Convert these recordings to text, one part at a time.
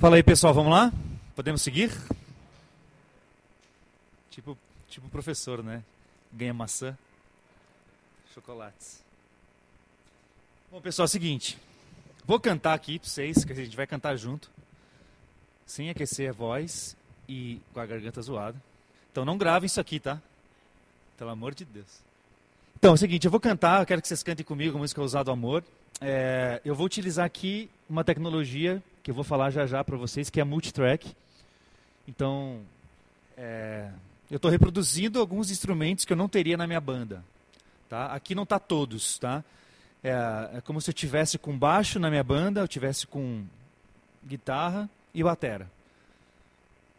Fala aí, pessoal, vamos lá? Podemos seguir? Tipo, tipo professor, né? Ganha maçã, chocolates. Bom, pessoal, é o seguinte. Vou cantar aqui para vocês, que a gente vai cantar junto, sem aquecer a voz e com a garganta zoada. Então não gravem isso aqui, tá? Pelo amor de Deus. Então, é o seguinte, eu vou cantar, eu quero que vocês cantem comigo a música Ousado Amor. É, eu vou utilizar aqui uma tecnologia que eu vou falar já já para vocês, que é multitrack. Então, é, eu estou reproduzindo alguns instrumentos que eu não teria na minha banda. Tá? Aqui não está todos, tá? É, é, como se eu tivesse com baixo na minha banda, eu tivesse com guitarra e batera.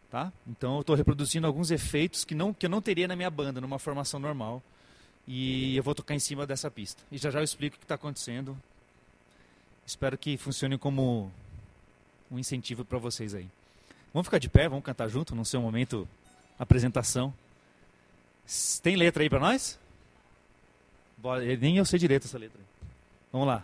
Tá? Então eu estou reproduzindo alguns efeitos que, não, que eu não teria na minha banda, numa formação normal. E eu vou tocar em cima dessa pista. E já já eu explico o que está acontecendo. Espero que funcione como um incentivo para vocês aí. Vamos ficar de pé, vamos cantar junto, no seu momento apresentação. Tem letra aí para nós? Nem eu sei direito essa letra. Vamos lá.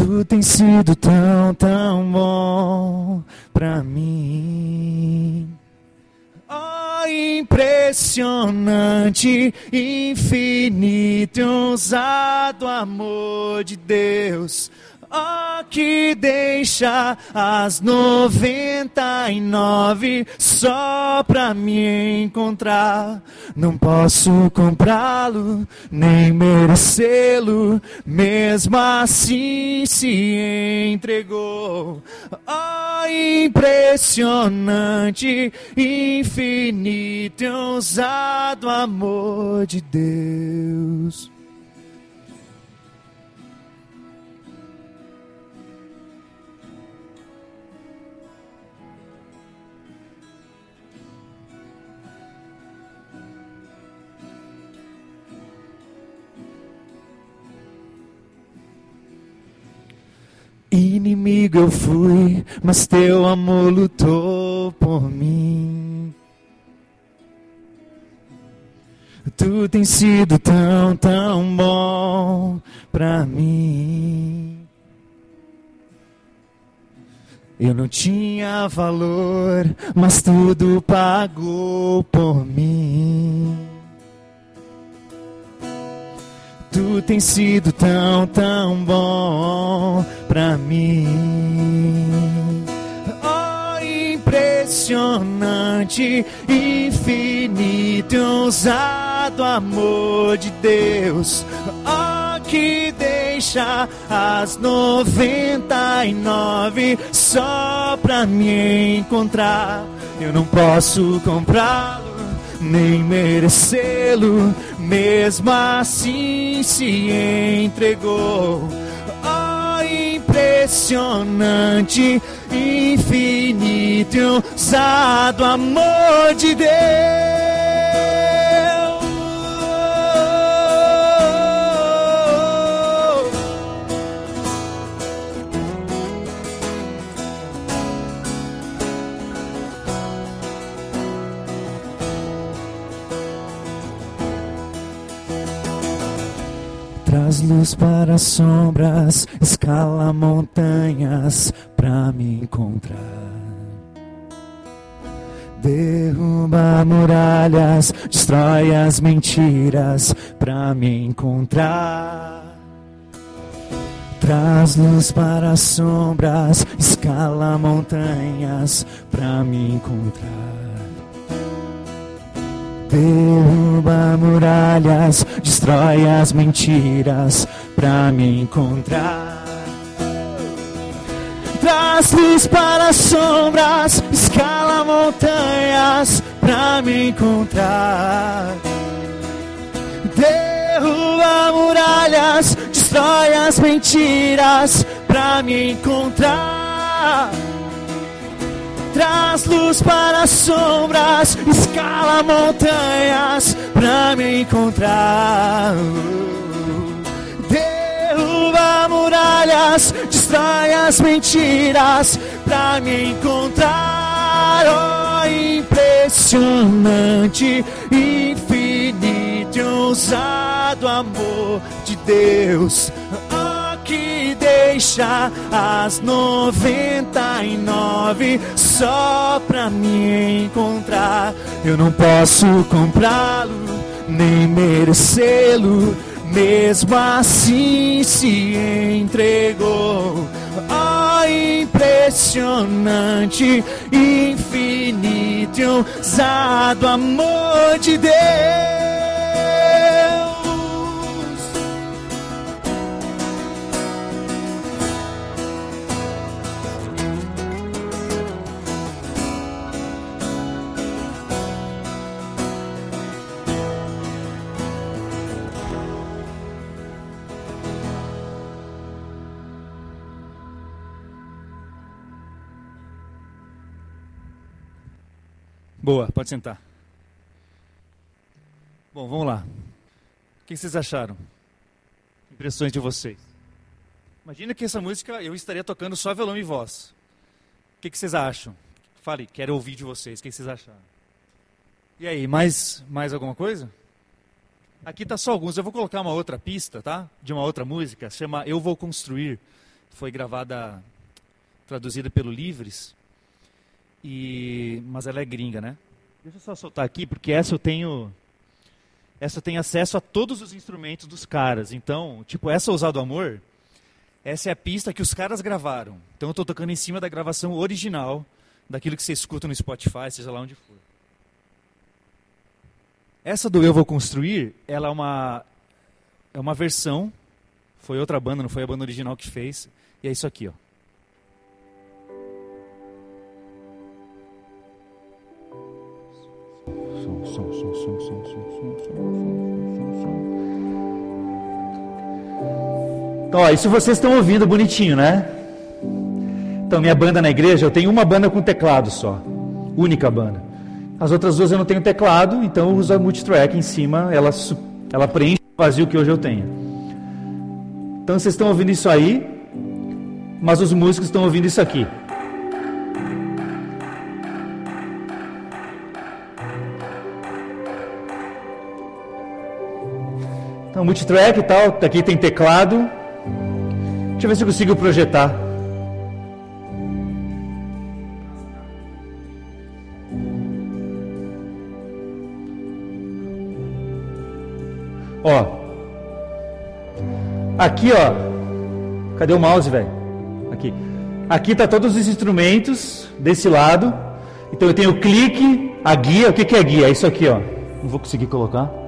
Tu tens sido tão, tão bom pra mim. Oh, impressionante, infinito e ousado amor de Deus Oh, que deixa as noventa e nove só pra me encontrar. Não posso comprá-lo, nem merecê-lo, mesmo assim se entregou. Oh, impressionante, infinito e ousado amor de Deus. Inimigo eu fui, mas teu amor lutou por mim. Tu tens sido tão, tão bom pra mim. Eu não tinha valor, mas tudo pagou por mim. Tu tens sido tão, tão bom pra mim. Oh, impressionante, infinito ousado amor de Deus. Oh, que deixa as noventa e nove só pra me encontrar. Eu não posso comprá-lo nem merecê-lo, mesmo assim se entregou. Oh, impressionante, infinito e ousado amor de Deus. Traz luz para as sombras, escala montanhas para me encontrar. Derruba muralhas, destrói as mentiras para me encontrar. Traz luz para as sombras, escala montanhas para me encontrar. Derruba muralhas, destrói as mentiras pra me encontrar. Traz luz para as sombras, escala montanhas pra me encontrar. Derruba muralhas, destrói as mentiras pra me encontrar. Traz luz para as sombras, escala montanhas pra me encontrar. Derruba muralhas, destrói as mentiras pra me encontrar. Oh, impressionante, infinito e ousado amor de Deus. Que deixa as 99 só pra me encontrar. Eu não posso comprá-lo, nem merecê-lo. Mesmo assim se entregou. Oh, impressionante, infinito e ousado amor de Deus. Boa, pode sentar. Bom, vamos lá. O que vocês acharam? Impressões de vocês. Imagina que essa música eu estaria tocando só violão e voz. O que vocês acham? Fale, quero ouvir de vocês. O que vocês acharam? E aí, mais, mais alguma coisa? Aqui tá só alguns. Eu vou colocar uma outra pista, tá? De uma outra música. Chama Eu Vou Construir. Foi gravada, traduzida pelo Livres. E, mas ela é gringa, né? Deixa eu só soltar aqui, porque essa eu tenho. Essa eu tenho acesso a todos os instrumentos dos caras. Então, tipo, essa Ousado Amor, essa é a pista que os caras gravaram. Então eu estou tocando em cima da gravação original, daquilo que você escuta no Spotify, seja lá onde for. Essa do Eu Vou Construir, ela é uma, é uma versão. Foi outra banda, não foi a banda original que fez. E é isso aqui, ó. Som, som, som, som, som, som, som, Então, ó, isso vocês estão ouvindo bonitinho, né? Então, minha banda na igreja, eu tenho uma banda com teclado só. Única banda. As outras duas eu não tenho teclado, então eu uso a multitrack em cima, ela, ela preenche o vazio que hoje eu tenho. Então vocês estão ouvindo isso aí, mas os músicos estão ouvindo isso aqui. Então, multitrack e tal, aqui tem teclado. Deixa eu ver se eu consigo projetar. Ó. Aqui, ó. Cadê o mouse, velho? Aqui. Aqui tá todos os instrumentos desse lado. Então eu tenho o clique, a guia. O que, que é guia? É isso aqui, ó. Não vou conseguir colocar.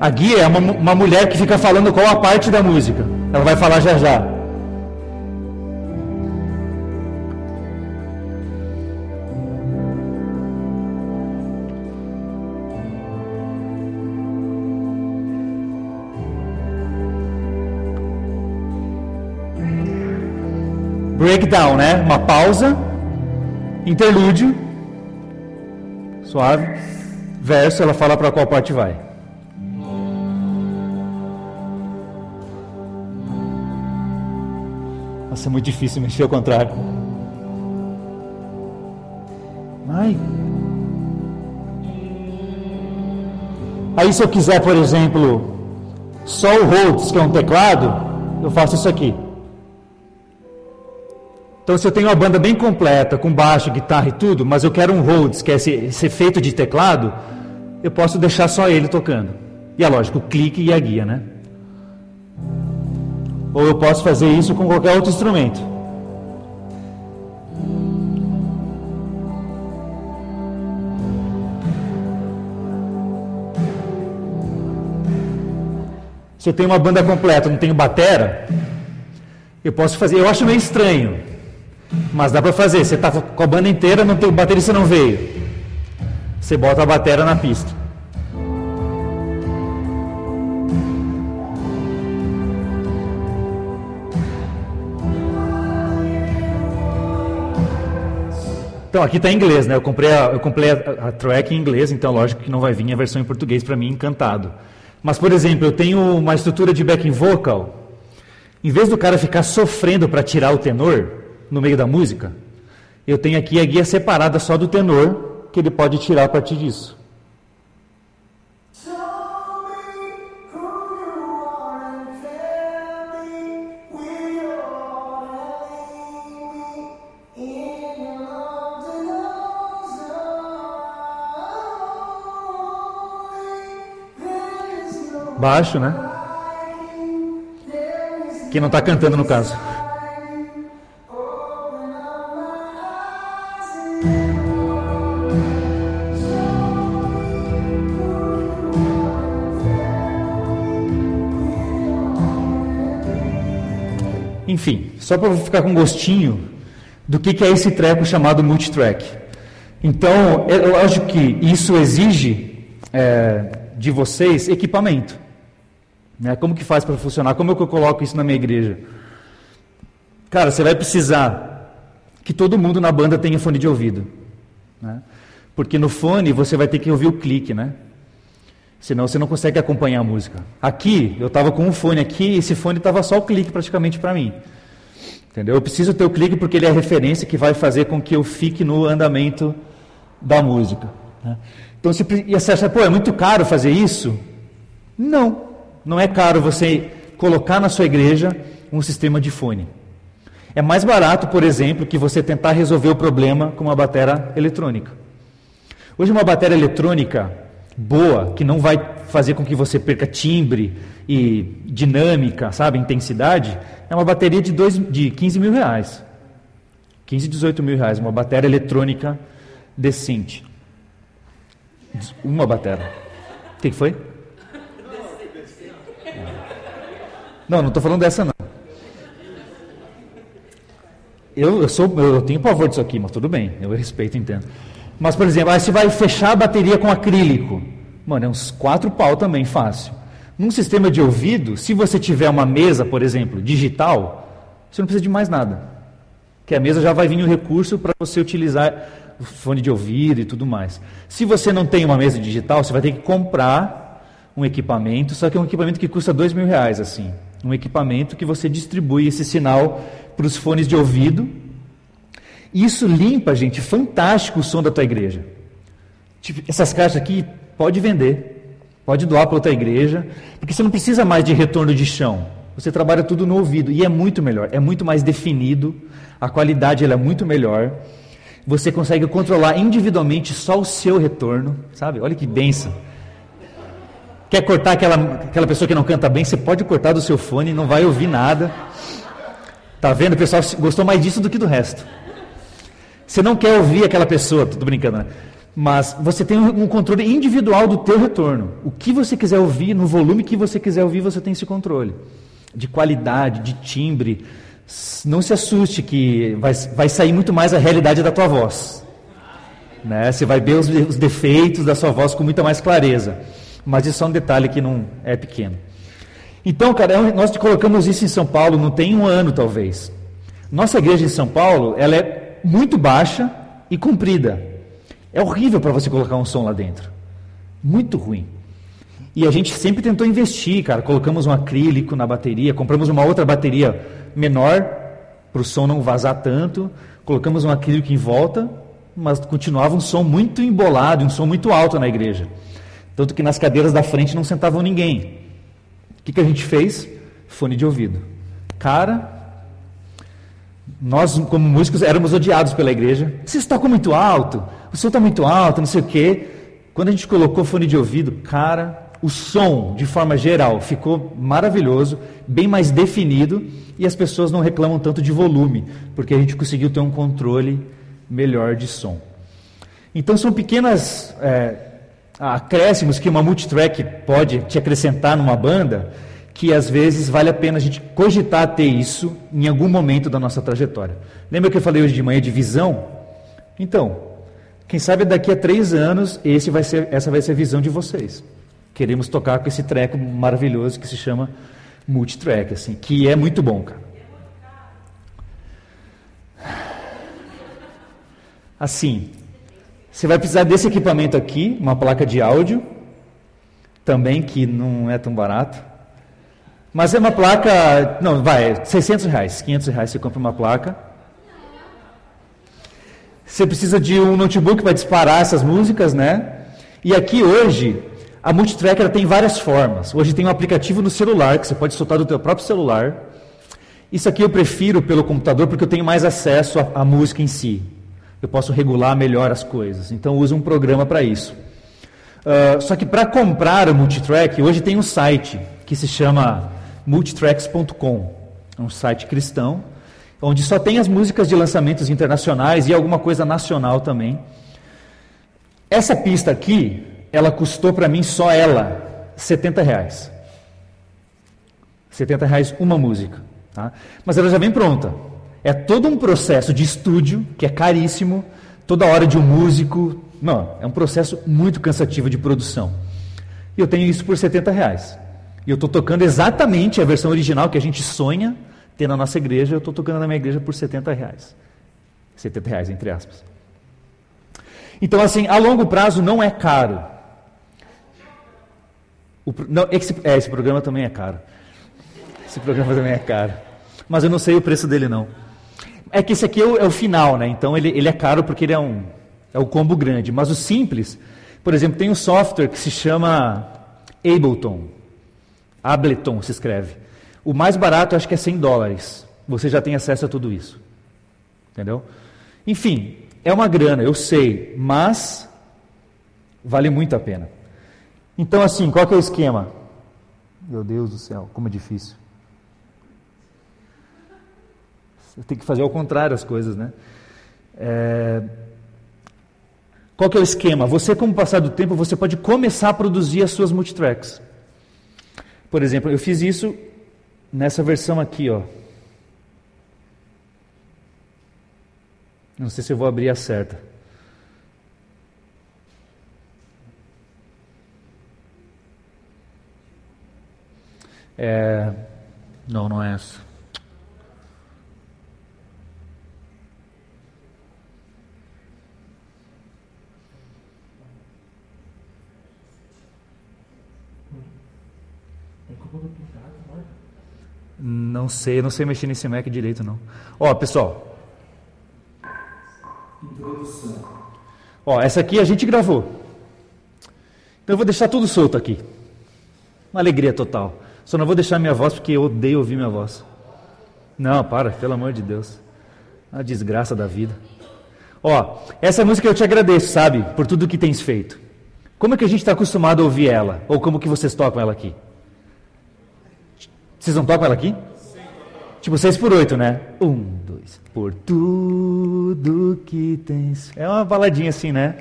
A guia é uma, uma mulher que fica falando qual a parte da música. Ela vai falar já já. breakdown, né? Uma pausa, interlúdio, suave, verso, ela fala para qual parte vai. Nossa, é muito difícil mexer ao contrário. Ai. Aí se eu quiser, por exemplo, só o Rhodes, que é um teclado, eu faço isso aqui. Então se eu tenho uma banda bem completa, com baixo, guitarra e tudo, mas eu quero um Rhodes, que é esse, esse efeito de teclado, eu posso deixar só ele tocando. E é lógico, o clique e a guia, né? Ou eu posso fazer isso com qualquer outro instrumento. Se eu tenho uma banda completa, não tenho batera, eu posso fazer. Eu acho meio estranho, mas dá para fazer. Você está com a banda inteira, não tem baterista não veio. Você bota a batera na pista. Então, aqui está em inglês, né? Eu comprei, a, eu comprei a, a, track em inglês, então lógico que não vai vir a versão em português para mim, encantado. Mas, por exemplo, eu tenho uma estrutura de backing vocal. Em vez do cara ficar sofrendo para tirar o tenor no meio da música, eu tenho aqui a guia separada só do tenor, que ele pode tirar a partir disso. Baixo, né? Quem não está cantando no caso. Enfim, só para ficar com gostinho do que, que é esse treco chamado multitrack. Então, eu acho que isso exige é, de vocês equipamento. Né? Como que faz para funcionar? Como é que eu coloco isso na minha igreja? Cara, você vai precisar que todo mundo na banda tenha fone de ouvido. Né? Porque no fone você vai ter que ouvir o clique, né? Senão você não consegue acompanhar a música. Aqui, eu estava com um fone aqui, e esse fone estava só o clique praticamente para mim. Entendeu? Eu preciso ter o clique porque ele é a referência que vai fazer com que eu fique no andamento da música. Né? Então, se, e você acha, pô, é muito caro fazer isso? Não. Não é caro você colocar na sua igreja um sistema de fone. É mais barato, por exemplo, que você tentar resolver o problema com uma bateria eletrônica. Hoje, uma bateria eletrônica boa, que não vai fazer com que você perca timbre e dinâmica, sabe, intensidade, é uma bateria de, dois, de 15 mil reais. 15, 18 mil reais, uma bateria eletrônica decente. Uma bateria. O que foi? Não, não estou falando dessa não. Eu, eu, sou, eu tenho pavor disso aqui, mas tudo bem, eu respeito, entendo. Mas, por exemplo, aí você vai fechar a bateria com acrílico. Mano, é uns quatro pau também, fácil. Num sistema de ouvido, se você tiver uma mesa, por exemplo, digital, você não precisa de mais nada. Que a mesa já vai vir o recurso para você utilizar o fone de ouvido e tudo mais. Se você não tem uma mesa digital, você vai ter que comprar um equipamento, só que é um equipamento que custa dois mil reais, assim um equipamento que você distribui esse sinal para os fones de ouvido. Isso limpa, gente, fantástico o som da tua igreja. Tipo, essas caixas aqui pode vender, pode doar para outra igreja, porque você não precisa mais de retorno de chão. Você trabalha tudo no ouvido e é muito melhor, é muito mais definido, a qualidade é muito melhor. Você consegue controlar individualmente só o seu retorno, sabe? Olha que benção. Quer cortar aquela, aquela pessoa que não canta bem? Você pode cortar do seu fone, não vai ouvir nada. Tá vendo? O pessoal gostou mais disso do que do resto. Você não quer ouvir aquela pessoa, tudo brincando, né? Mas você tem um controle individual do teu retorno. O que você quiser ouvir, no volume que você quiser ouvir, você tem esse controle. De qualidade, de timbre. Não se assuste que vai, vai sair muito mais a realidade da tua voz. Né? Você vai ver os, os defeitos da sua voz com muita mais clareza. Mas isso é um detalhe que não é pequeno. Então, cara, é nós colocamos isso em São Paulo, não tem um ano talvez. Nossa igreja em São Paulo, ela é muito baixa e comprida. É horrível para você colocar um som lá dentro. Muito ruim. E a gente sempre tentou investir, cara. Colocamos um acrílico na bateria, compramos uma outra bateria menor para o som não vazar tanto, colocamos um acrílico em volta, mas continuava um som muito embolado, um som muito alto na igreja. Tanto que nas cadeiras da frente não sentavam ninguém. O que, que a gente fez? Fone de ouvido. Cara, nós, como músicos, éramos odiados pela igreja. Vocês tocam muito alto, o som está muito alto, não sei o quê. Quando a gente colocou fone de ouvido, cara, o som, de forma geral, ficou maravilhoso, bem mais definido, e as pessoas não reclamam tanto de volume, porque a gente conseguiu ter um controle melhor de som. Então, são pequenas. É, acréscimos que uma multitrack pode te acrescentar numa banda, que às vezes vale a pena a gente cogitar ter isso em algum momento da nossa trajetória. Lembra que eu falei hoje de manhã de visão? Então, quem sabe daqui a três anos esse vai ser, essa vai ser a visão de vocês. Queremos tocar com esse treco maravilhoso que se chama multitrack, assim, que é muito bom, cara. Assim, você vai precisar desse equipamento aqui, uma placa de áudio, também que não é tão barato. Mas é uma placa, não, vai, 600 reais, 500 reais você compra uma placa. Você precisa de um notebook para disparar essas músicas, né? E aqui hoje, a Multitrack tem várias formas. Hoje tem um aplicativo no celular, que você pode soltar do teu próprio celular. Isso aqui eu prefiro pelo computador porque eu tenho mais acesso à, à música em si. Eu posso regular melhor as coisas. Então uso um programa para isso. Uh, só que para comprar o Multitrack, hoje tem um site que se chama multitracks.com. É um site cristão, onde só tem as músicas de lançamentos internacionais e alguma coisa nacional também. Essa pista aqui, ela custou para mim só ela 70 reais. 70 reais uma música. Tá? Mas ela já vem pronta. É todo um processo de estúdio, que é caríssimo, toda hora de um músico. Não, é um processo muito cansativo de produção. E eu tenho isso por 70 reais. E eu estou tocando exatamente a versão original que a gente sonha ter na nossa igreja. Eu estou tocando na minha igreja por 70 reais. 70 reais, entre aspas. Então, assim, a longo prazo não é caro. O, não, esse, é, esse programa também é caro. Esse programa também é caro. Mas eu não sei o preço dele, não. É que esse aqui é o, é o final, né? Então ele, ele é caro porque ele é um é o combo grande. Mas o simples, por exemplo, tem um software que se chama Ableton. Ableton se escreve. O mais barato acho que é 100 dólares. Você já tem acesso a tudo isso. Entendeu? Enfim, é uma grana, eu sei, mas vale muito a pena. Então, assim, qual que é o esquema? Meu Deus do céu, como é difícil. Você tem que fazer ao contrário as coisas, né? É... Qual que é o esquema? Você, com o passar do tempo, você pode começar a produzir as suas multitracks. Por exemplo, eu fiz isso nessa versão aqui, ó. Não sei se eu vou abrir a certa. É... Não, não é essa. Não sei, não sei mexer nesse Mac direito não. Ó, pessoal. Introdução. Ó, essa aqui a gente gravou. Então eu vou deixar tudo solto aqui. Uma alegria total. Só não vou deixar minha voz porque eu odeio ouvir minha voz. Não, para, pelo amor de Deus. A desgraça da vida. Ó, essa música eu te agradeço, sabe, por tudo que tens feito. Como é que a gente está acostumado a ouvir ela? Ou como que vocês tocam ela aqui? Vocês não tocam ela aqui? Sim. Tipo 6 por 8, né? Um, dois. Por tudo que tens. É uma baladinha assim, né?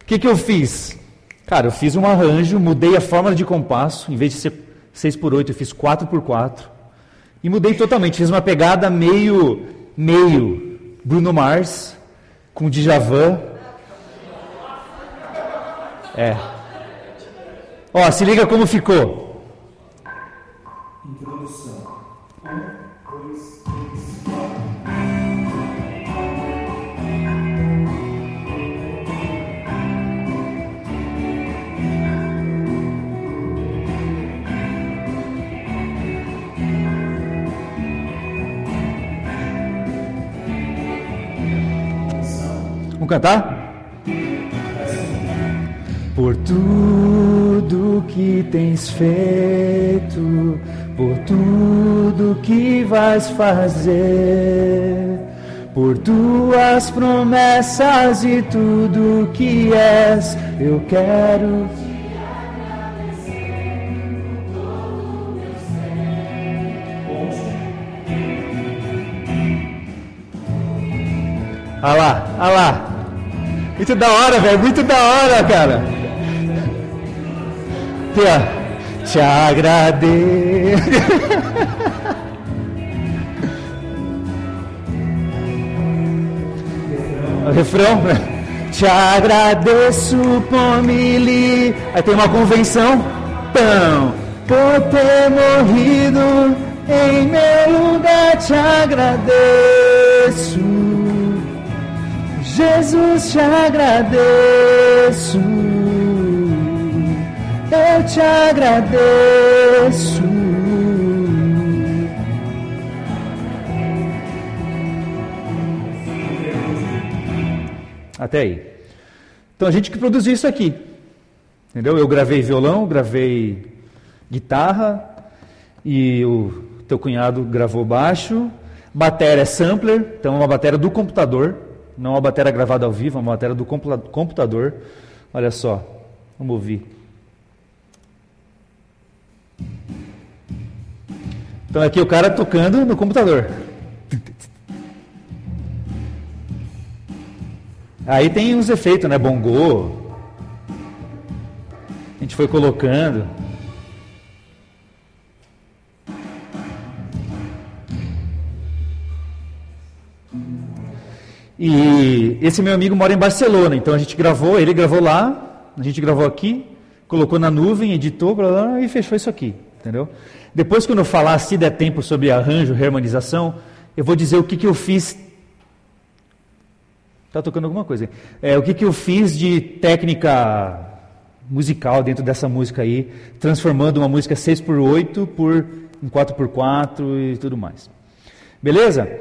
O que, que eu fiz? Cara, eu fiz um arranjo, mudei a fórmula de compasso. Em vez de ser 6 por 8, eu fiz 4 por 4. E mudei totalmente. Fiz uma pegada meio, meio Bruno Mars com Djavan. É. Ó, se liga como ficou. Vamos cantar? Por tudo que tens feito, por tudo que vais fazer, por tuas promessas e tudo que és, eu quero Olha lá, olha lá. Muito da hora, velho. Muito da hora, cara. Aqui, ó. te agradeço. o refrão, né? Te agradeço por me li. Aí tem uma convenção. Pão, por ter morrido em meu lugar, te agradeço. Jesus, te agradeço. Eu te agradeço. Até aí. Então a gente que produziu isso aqui. Entendeu? Eu gravei violão, gravei guitarra e o teu cunhado gravou baixo. Bateria é sampler, então é uma bateria do computador, não é uma bateria gravada ao vivo, é uma bateria do computador. Olha só, vamos ouvir. Então aqui o cara tocando no computador. Aí tem uns efeitos, né? Bongô. A gente foi colocando. E esse meu amigo mora em Barcelona, então a gente gravou, ele gravou lá, a gente gravou aqui, colocou na nuvem, editou blá, blá, e fechou isso aqui, entendeu? Depois, quando eu falar, se der tempo, sobre arranjo, harmonização, eu vou dizer o que, que eu fiz Está tocando alguma coisa. É, o que, que eu fiz de técnica musical dentro dessa música aí, transformando uma música 6x8 por um 4x4 e tudo mais. Beleza?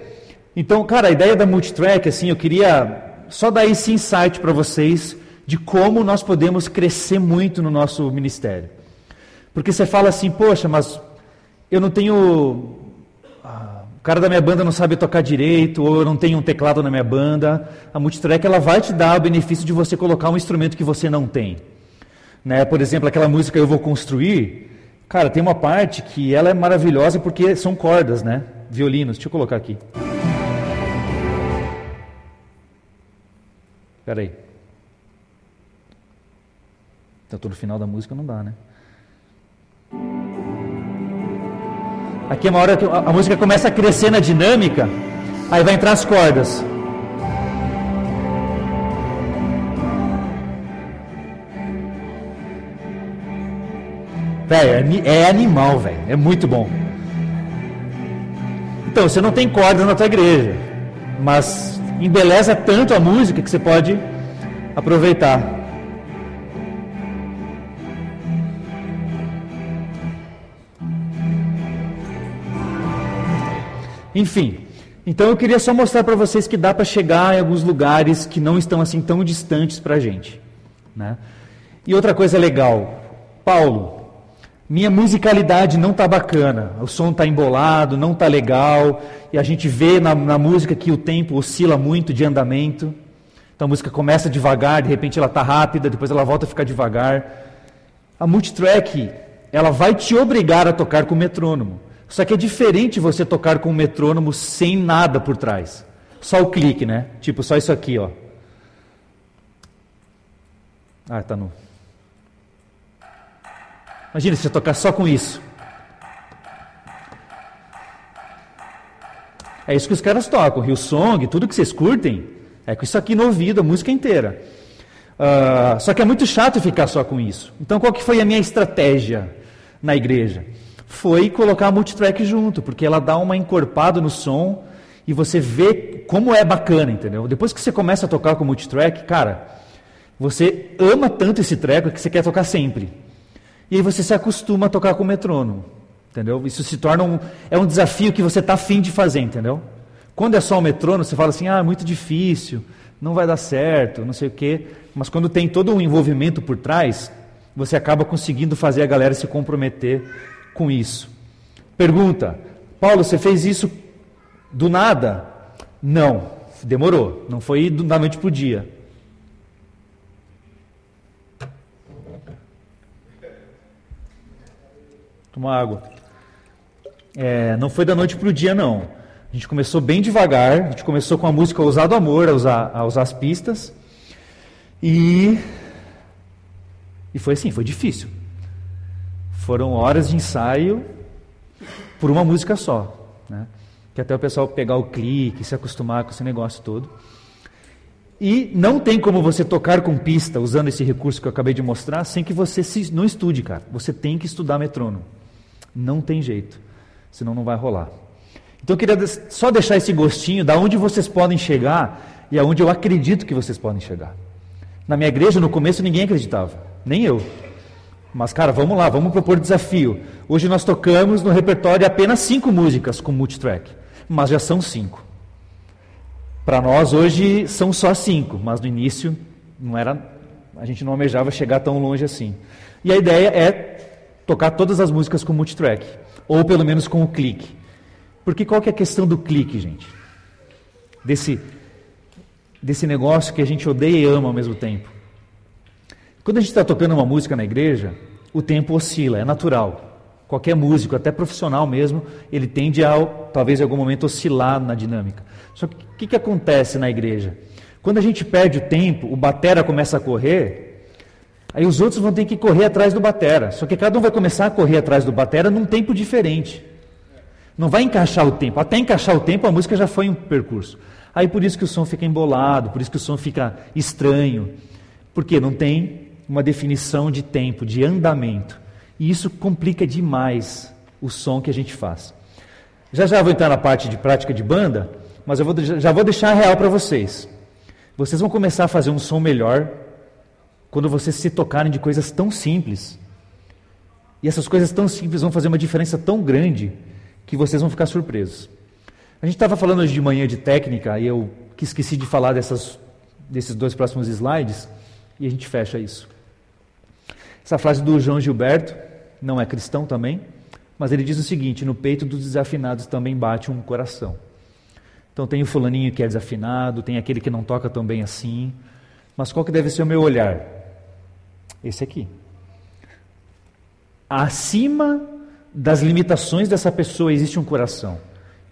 Então, cara, a ideia da multitrack, assim, eu queria só dar esse insight para vocês de como nós podemos crescer muito no nosso ministério. Porque você fala assim, poxa, mas eu não tenho cara da minha banda não sabe tocar direito, ou eu não tenho um teclado na minha banda, a multitrack ela vai te dar o benefício de você colocar um instrumento que você não tem. Né? Por exemplo, aquela música Eu Vou Construir, cara, tem uma parte que ela é maravilhosa porque são cordas, né? Violinos. Deixa eu colocar aqui. Espera aí. Então, tô no final da música, não dá, né? Aqui é uma hora que a música começa a crescer na dinâmica, aí vai entrar as cordas. Velho, é, é animal, velho. É muito bom. Então, você não tem cordas na tua igreja, mas embeleza tanto a música que você pode aproveitar. Enfim, então eu queria só mostrar para vocês que dá para chegar em alguns lugares que não estão assim tão distantes para a gente. Né? E outra coisa legal, Paulo, minha musicalidade não está bacana, o som está embolado, não está legal, e a gente vê na, na, música que o tempo oscila muito de andamento. Então a música começa devagar, de repente ela está rápida, depois ela volta a ficar devagar. A multitrack, ela vai te obrigar a tocar com metrônomo. Só que é diferente você tocar com um metrônomo sem nada por trás. Só o clique, né? Tipo, só isso aqui, ó. Ah, tá no. Imagina se você tocar só com isso. É isso que os caras tocam. Rio Song, tudo que vocês curtem, é com isso aqui no ouvido, a música inteira. Uh, só que é muito chato ficar só com isso. Então, qual que foi a minha estratégia na igreja? foi colocar a multitrack junto, porque ela dá uma encorpada no som e você vê como é bacana, entendeu? Depois que você começa a tocar com multitrack, cara, você ama tanto esse treco que você quer tocar sempre. E aí você se acostuma a tocar com o metrônomo, entendeu? Isso se torna um, é um desafio que você está afim de fazer, entendeu? Quando é só o metrônomo, você fala assim, ah, é muito difícil, não vai dar certo, não sei o quê. Mas quando tem todo um envolvimento por trás, você acaba conseguindo fazer a galera se comprometer com isso. Pergunta: Paulo, você fez isso do nada? Não, demorou. Não foi da noite para o dia. Toma água. É, não foi da noite para o dia, não. A gente começou bem devagar. A gente começou com a música Ousado Amor, a usar, a usar as pistas. E, e foi assim, foi difícil. Foram horas de ensaio por uma música só. Né? Que até o pessoal pegar o clique, se acostumar com esse negócio todo. E não tem como você tocar com pista usando esse recurso que eu acabei de mostrar sem que você se, não estude, cara. Você tem que estudar metrônomo. Não tem jeito. Senão não vai rolar. Então eu queria só deixar esse gostinho da onde vocês podem chegar e aonde eu acredito que vocês podem chegar. Na minha igreja, no começo, ninguém acreditava, nem eu. Mas, cara, vamos lá, vamos propor desafio. Hoje nós tocamos no repertório apenas cinco músicas com multitrack, mas já são cinco. Para nós hoje são só cinco, mas no início não era, a gente não almejava chegar tão longe assim. E a ideia é tocar todas as músicas com multitrack, ou pelo menos com o clique. Porque qual que é a questão do clique, gente? Desse desse negócio que a gente odeia e ama ao mesmo tempo. Quando a gente está tocando uma música na igreja, o tempo oscila, é natural. Qualquer músico, até profissional mesmo, ele tende a, talvez em algum momento, oscilar na dinâmica. Só que o que, que acontece na igreja? Quando a gente perde o tempo, o batera começa a correr, aí os outros vão ter que correr atrás do batera. Só que cada um vai começar a correr atrás do batera num tempo diferente. Não vai encaixar o tempo. Até encaixar o tempo, a música já foi um percurso. Aí por isso que o som fica embolado, por isso que o som fica estranho. Porque não tem uma definição de tempo, de andamento. E isso complica demais o som que a gente faz. Já já vou entrar na parte de prática de banda, mas eu vou, já vou deixar real para vocês. Vocês vão começar a fazer um som melhor quando vocês se tocarem de coisas tão simples. E essas coisas tão simples vão fazer uma diferença tão grande que vocês vão ficar surpresos. A gente estava falando hoje de manhã de técnica e eu que esqueci de falar dessas, desses dois próximos slides e a gente fecha isso. Essa frase do João Gilberto, não é cristão também, mas ele diz o seguinte: no peito dos desafinados também bate um coração. Então tem o fulaninho que é desafinado, tem aquele que não toca tão bem assim, mas qual que deve ser o meu olhar? Esse aqui. Acima das limitações dessa pessoa existe um coração.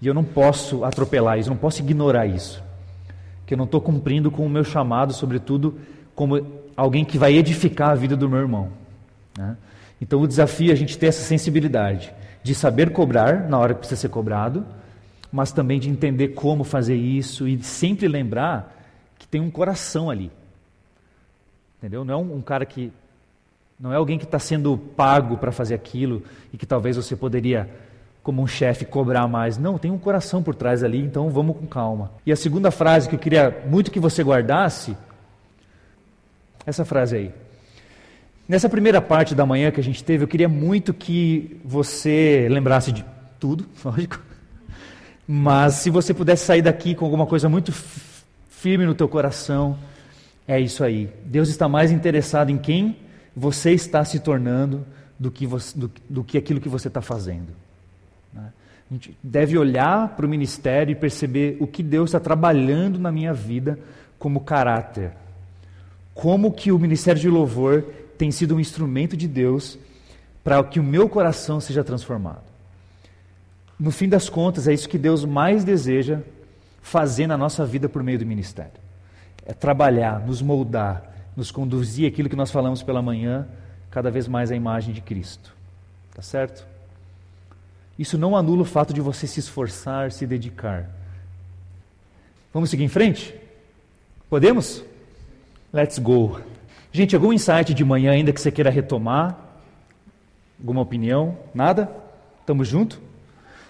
E eu não posso atropelar isso, não posso ignorar isso. Que eu não estou cumprindo com o meu chamado, sobretudo como alguém que vai edificar a vida do meu irmão. Né? Então o desafio é a gente ter essa sensibilidade de saber cobrar na hora que precisa ser cobrado, mas também de entender como fazer isso e sempre lembrar que tem um coração ali. Entendeu? Não é um, um cara que. Não é alguém que está sendo pago para fazer aquilo e que talvez você poderia como um chefe cobrar mais. Não, tem um coração por trás ali, então vamos com calma. E a segunda frase que eu queria muito que você guardasse, essa frase aí. Nessa primeira parte da manhã que a gente teve, eu queria muito que você lembrasse de tudo, lógico. Mas se você pudesse sair daqui com alguma coisa muito firme no teu coração, é isso aí. Deus está mais interessado em quem você está se tornando do que, você, do, do que aquilo que você está fazendo. Né? A gente deve olhar para o ministério e perceber o que Deus está trabalhando na minha vida como caráter. Como que o ministério de louvor tem sido um instrumento de Deus para que o meu coração seja transformado. No fim das contas, é isso que Deus mais deseja fazer na nossa vida por meio do ministério. É trabalhar, nos moldar, nos conduzir aquilo que nós falamos pela manhã, cada vez mais à imagem de Cristo. Tá certo? Isso não anula o fato de você se esforçar, se dedicar. Vamos seguir em frente? Podemos? Let's go. Gente, algum insight de manhã ainda que você queira retomar? Alguma opinião? Nada? Estamos junto?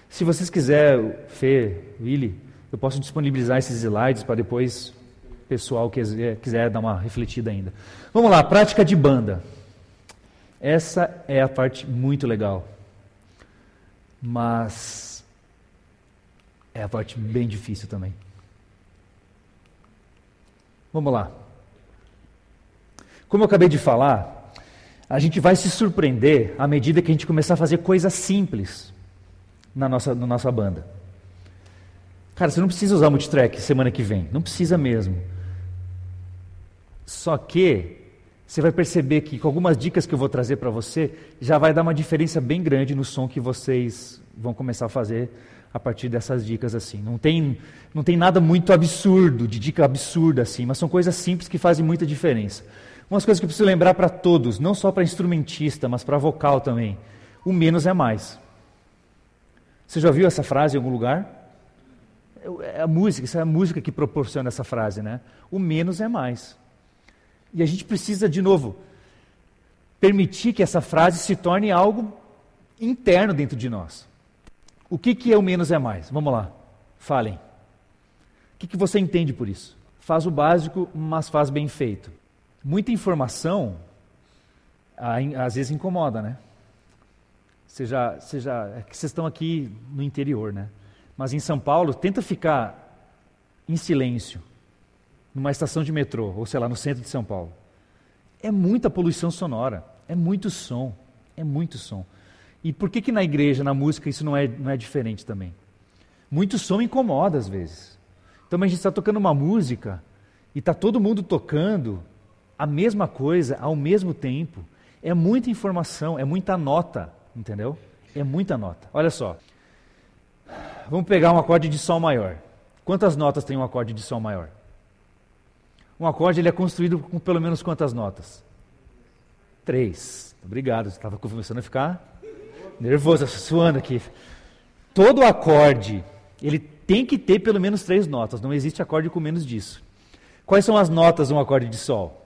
Se vocês quiserem, Fê, Willy, eu posso disponibilizar esses slides para depois pessoal quiser, quiser dar uma refletida ainda. Vamos lá, prática de banda. Essa é a parte muito legal mas é a parte bem difícil também. Vamos lá. Como eu acabei de falar, a gente vai se surpreender à medida que a gente começar a fazer coisas simples na nossa, na nossa banda. Cara, você não precisa usar multitrack semana que vem, não precisa mesmo. Só que você vai perceber que com algumas dicas que eu vou trazer para você, já vai dar uma diferença bem grande no som que vocês vão começar a fazer a partir dessas dicas assim. Não tem, não tem nada muito absurdo, de dica absurda assim, mas são coisas simples que fazem muita diferença. Umas coisas que eu preciso lembrar para todos, não só para instrumentista, mas para vocal também. O menos é mais. Você já ouviu essa frase em algum lugar? É a música, isso é a música que proporciona essa frase, né? O menos é mais. E a gente precisa, de novo, permitir que essa frase se torne algo interno dentro de nós. O que, que é o menos é mais? Vamos lá, falem. O que, que você entende por isso? Faz o básico, mas faz bem feito. Muita informação, às vezes incomoda, né? Seja, seja, é que vocês estão aqui no interior, né? Mas em São Paulo, tenta ficar em silêncio numa estação de metrô, ou sei lá, no centro de São Paulo. É muita poluição sonora, é muito som, é muito som. E por que, que na igreja, na música, isso não é, não é diferente também? Muito som incomoda às vezes. Então a gente está tocando uma música e está todo mundo tocando a mesma coisa ao mesmo tempo. É muita informação, é muita nota, entendeu? É muita nota. Olha só. Vamos pegar um acorde de Sol maior. Quantas notas tem um acorde de Sol maior? Um acorde ele é construído com pelo menos quantas notas? Três. Obrigado, estava começando a ficar nervoso, suando aqui. Todo acorde, ele tem que ter pelo menos três notas. Não existe acorde com menos disso. Quais são as notas de um acorde de sol?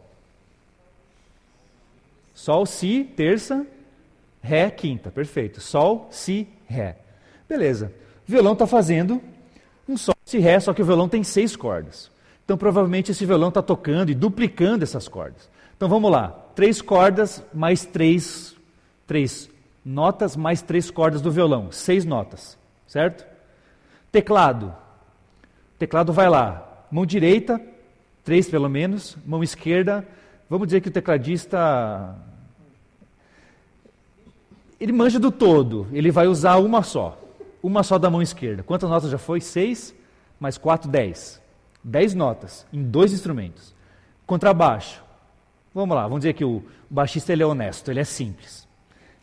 Sol, si, terça, ré, quinta. Perfeito. Sol, si, ré. Beleza. O violão está fazendo um sol, si, ré, só que o violão tem seis cordas. Então provavelmente esse violão está tocando e duplicando essas cordas. Então vamos lá. Três cordas mais três, três notas mais três cordas do violão, seis notas, certo? Teclado. Teclado vai lá, mão direita, três pelo menos, mão esquerda. Vamos dizer que o tecladista ele manja do todo, ele vai usar uma só, uma só da mão esquerda. Quantas notas já foi? Seis, mais quatro, dez. Dez notas em dois instrumentos. Contrabaixo. Vamos lá, vamos dizer que o baixista ele é honesto, ele é simples.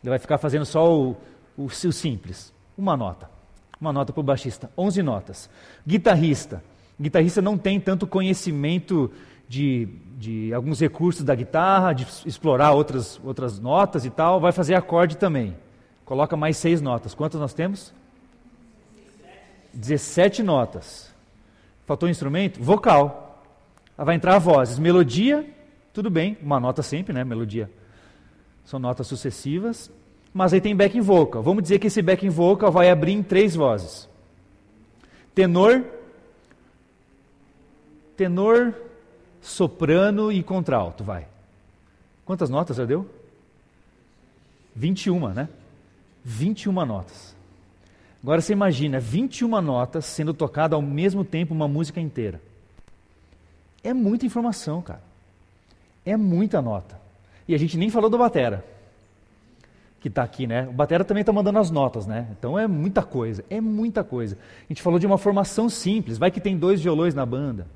Ele vai ficar fazendo só o, o, o simples. Uma nota. Uma nota para o baixista. Onze notas. Guitarrista. Guitarrista não tem tanto conhecimento de, de alguns recursos da guitarra, de explorar outras, outras notas e tal. Vai fazer acorde também. Coloca mais seis notas. Quantas nós temos? 17 notas. Faltou um instrumento? Vocal. Vai entrar vozes. Melodia, tudo bem, uma nota sempre, né? Melodia são notas sucessivas, mas aí tem backing vocal. Vamos dizer que esse backing vocal vai abrir em três vozes. Tenor, tenor, soprano e contralto, vai. Quantas notas já deu? 21, né? 21 notas. Agora você imagina 21 notas sendo tocada ao mesmo tempo uma música inteira. É muita informação, cara. É muita nota. E a gente nem falou do Batera, que está aqui, né? O Batera também está mandando as notas, né? Então é muita coisa, é muita coisa. A gente falou de uma formação simples, vai que tem dois violões na banda,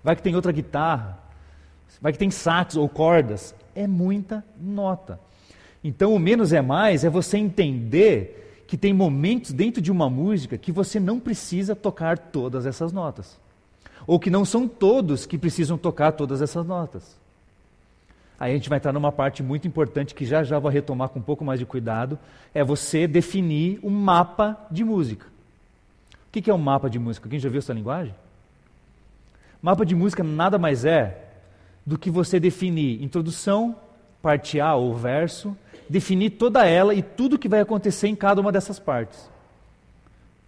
vai que tem outra guitarra, vai que tem sax ou cordas. É muita nota. Então o menos é mais é você entender que tem momentos dentro de uma música que você não precisa tocar todas essas notas. Ou que não são todos que precisam tocar todas essas notas. Aí a gente vai entrar numa parte muito importante que já já vou retomar com um pouco mais de cuidado, é você definir um mapa de música. O que é um mapa de música? Quem já viu essa linguagem? Mapa de música nada mais é do que você definir introdução, parte A ou verso, definir toda ela e tudo que vai acontecer em cada uma dessas partes.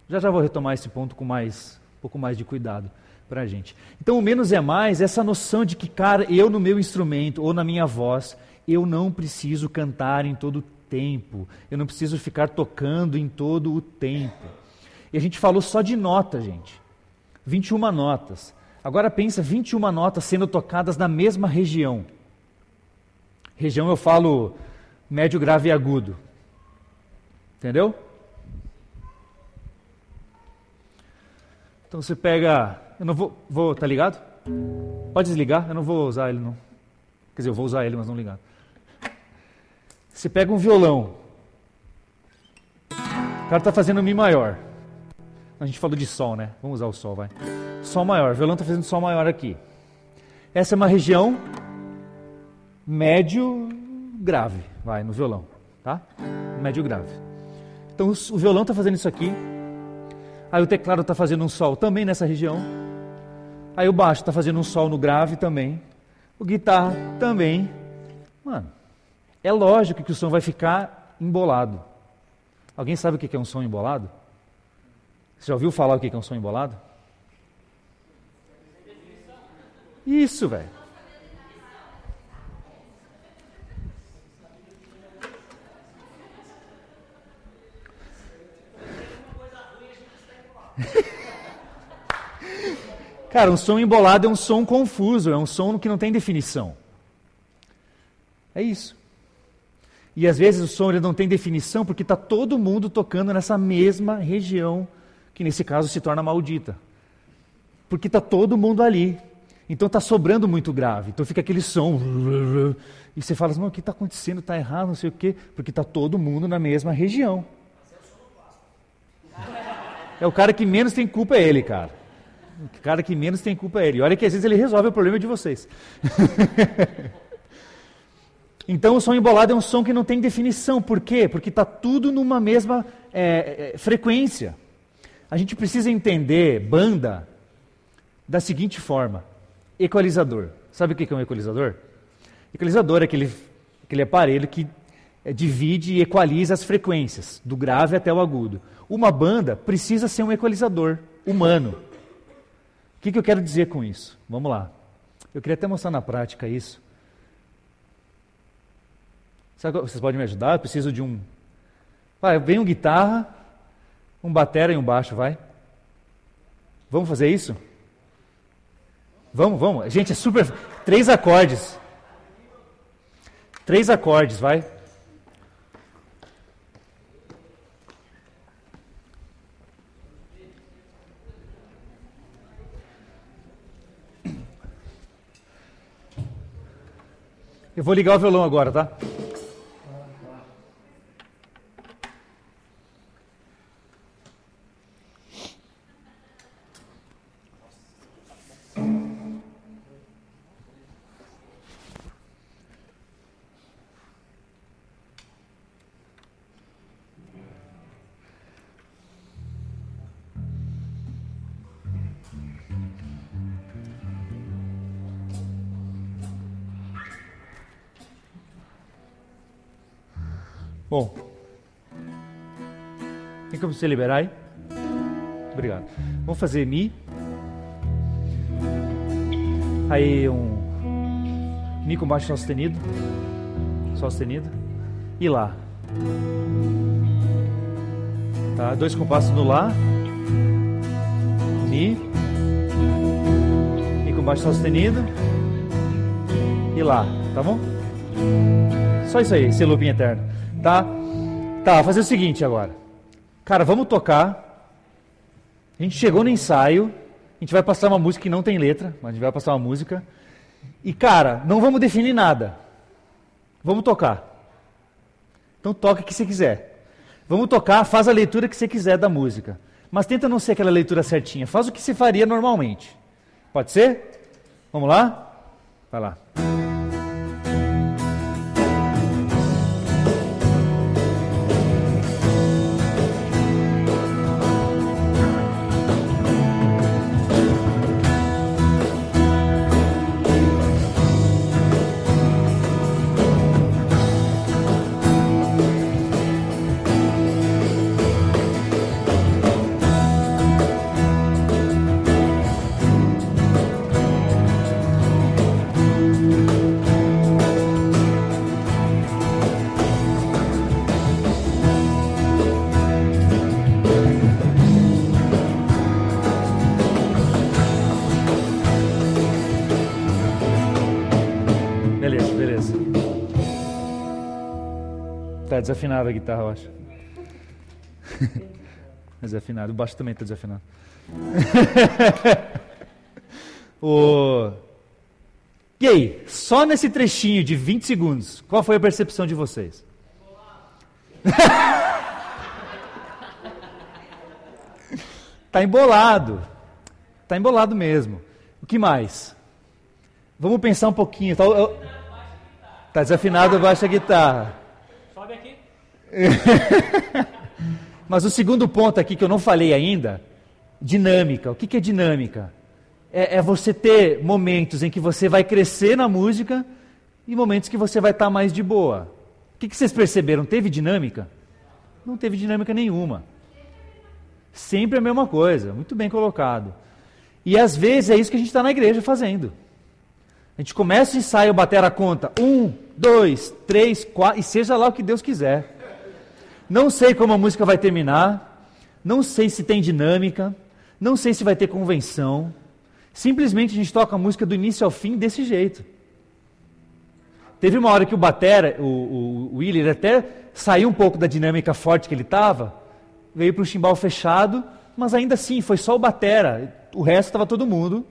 Já já vou retomar esse ponto com mais, um pouco mais de cuidado para a gente. Então, o menos é mais, essa noção de que, cara, eu no meu instrumento ou na minha voz, eu não preciso cantar em todo o tempo, eu não preciso ficar tocando em todo o tempo. E a gente falou só de nota, gente. 21 notas. Agora pensa 21 notas sendo tocadas na mesma região. Região eu falo médio, grave e agudo. Entendeu? Então você pega eu não vou, vou, tá ligado? Pode desligar, eu não vou usar ele não. Quer dizer, eu vou usar ele, mas não ligar. Você pega um violão. O cara está fazendo Mi maior. A gente falou de Sol, né? Vamos usar o Sol, vai. Sol maior. O violão está fazendo Sol maior aqui. Essa é uma região médio grave, vai, no violão, tá? Médio grave. Então o violão está fazendo isso aqui, aí o teclado está fazendo um sol também nessa região, aí o baixo está fazendo um sol no grave também, o guitarra também. Mano, é lógico que o som vai ficar embolado. Alguém sabe o que é um som embolado? Você já ouviu falar o que é um som embolado? Isso, velho. Cara, um som embolado é um som confuso, é um som que não tem definição. É isso. E às vezes o som ele não tem definição porque está todo mundo tocando nessa mesma região, que nesse caso se torna maldita. Porque está todo mundo ali. Então está sobrando muito grave. Então fica aquele som. E você fala assim, o que está acontecendo? Está errado, não sei o quê. Porque está todo mundo na mesma região. É o cara que menos tem culpa é ele, cara. O cara que menos tem culpa é ele. Olha que às vezes ele resolve o problema de vocês. então o som embolado é um som que não tem definição. Por quê? Porque está tudo numa mesma é, é, frequência. A gente precisa entender banda da seguinte forma: equalizador. Sabe o que é um equalizador? Equalizador é aquele, aquele aparelho que divide e equaliza as frequências, do grave até o agudo. Uma banda precisa ser um equalizador humano. O que, que eu quero dizer com isso? Vamos lá. Eu queria até mostrar na prática isso. Sabe, vocês podem me ajudar? Eu preciso de um. Vai, vem um guitarra, um batera e um baixo, vai. Vamos fazer isso? Vamos, vamos. Gente, é super. Três acordes. Três acordes, vai. Eu vou ligar o violão agora, tá? Bom, tem como você liberar aí? Obrigado. Vamos fazer Mi. Aí um Mi com baixo sustenido. Sustenido. E Lá. Tá? Dois compassos no Lá. Mi. Mi com baixo sustenido. E Lá. Tá bom? Só isso aí, esse looping eterno. Tá? Tá, fazer o seguinte agora. Cara, vamos tocar. A gente chegou no ensaio. A gente vai passar uma música que não tem letra, mas a gente vai passar uma música. E, cara, não vamos definir nada. Vamos tocar. Então toca o que você quiser. Vamos tocar, faz a leitura que você quiser da música. Mas tenta não ser aquela leitura certinha. Faz o que você faria normalmente. Pode ser? Vamos lá? Vai lá. Desafinada a guitarra, eu acho. desafinado. O baixo também está desafinado. o... E aí, só nesse trechinho de 20 segundos, qual foi a percepção de vocês? tá embolado. Tá embolado mesmo. O que mais? Vamos pensar um pouquinho. Tá, eu... Tá desafinado, baixa guitarra. Mas o segundo ponto aqui que eu não falei ainda, dinâmica. O que, que é dinâmica? É, é, você ter momentos em que você vai crescer na música e momentos que você vai estar tá mais de boa. O que, que vocês perceberam? Teve dinâmica? Não teve dinâmica nenhuma. Sempre a mesma coisa, muito bem colocado. E às vezes é isso que a gente está na igreja fazendo. A gente começa o ensaio, bater a conta. Um, dois, três, quatro, e seja lá o que Deus quiser. Não sei como a música vai terminar, não sei se tem dinâmica, não sei se vai ter convenção. Simplesmente a gente toca a música do início ao fim desse jeito. Teve uma hora que o Batera, o, o, o até saiu um pouco da dinâmica forte que ele estava, veio para um chimbal fechado, mas ainda assim foi só o Batera, o resto estava todo mundo,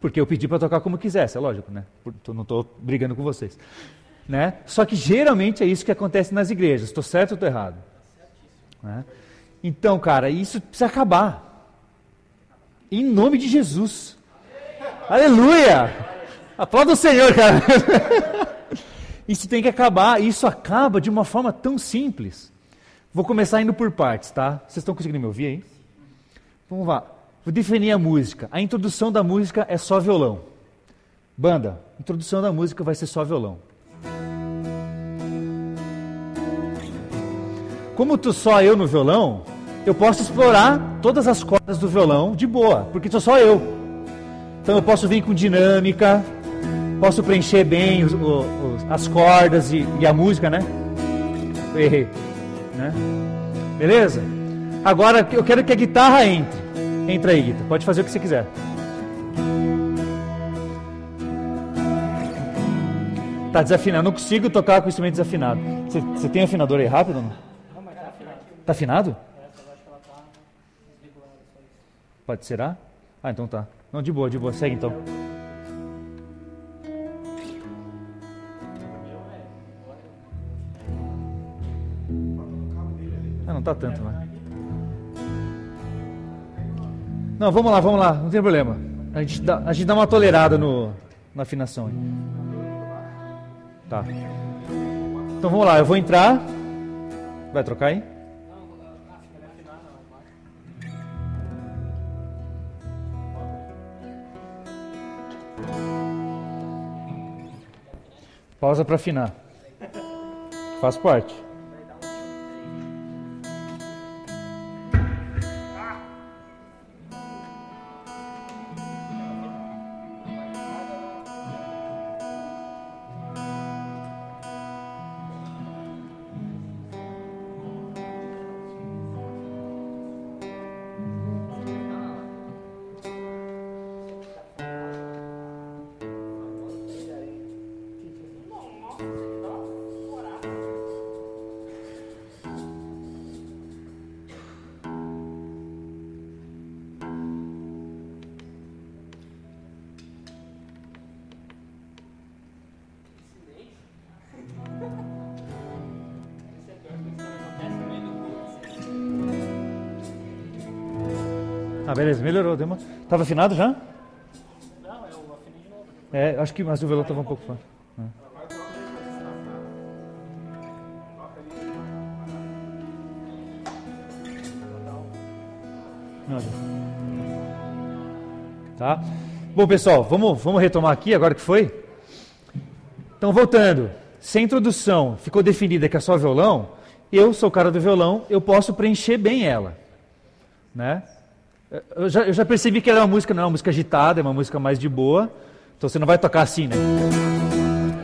porque eu pedi para tocar como quisesse, é lógico, né? Não estou brigando com vocês. Né? Só que geralmente é isso que acontece nas igrejas, estou certo ou estou errado? Né? Então, cara, isso precisa acabar. Em nome de Jesus. Aleluia! Aplauda o Senhor, cara. isso tem que acabar. Isso acaba de uma forma tão simples. Vou começar indo por partes, tá? Vocês estão conseguindo me ouvir aí? Vamos lá. Vou definir a música. A introdução da música é só violão. Banda, introdução da música vai ser só violão. Como tu só eu no violão, eu posso explorar todas as cordas do violão de boa, porque sou só eu. Então eu posso vir com dinâmica, posso preencher bem os, os, as cordas e, e, a música, né? errei, né? Beleza? Agora eu quero que a guitarra entre. Entra aí, Guita. Pode fazer o que você quiser. Tá desafinado. Não consigo tocar com o instrumento desafinado. Você, você tem afinador aí rápido não? Tá afinado. Pode será? Ah, então tá. Não, de boa, de boa. Segue então. Ah, não tá tanto, né? Não, vamos lá, vamos lá, não tem problema. A gente dá, a gente dá uma tolerada no, na afinação. Tá. Então vamos lá, eu vou entrar. Vai trocar aí? Pausa para afinar. Faz parte. Beleza, melhorou. Deu uma... Tava afinado já? Não, eu afinei de novo. É, acho que mas o violão estava um pouco fora. É. Não. Tá? Bom, pessoal, vamos, vamos retomar aqui agora que foi? Então, voltando. Se a introdução ficou definida que é só violão, eu sou o cara do violão, eu posso preencher bem ela. Né? Eu já, eu já percebi que ela é uma música, não é uma música agitada, é uma música mais de boa. Então você não vai tocar assim, né?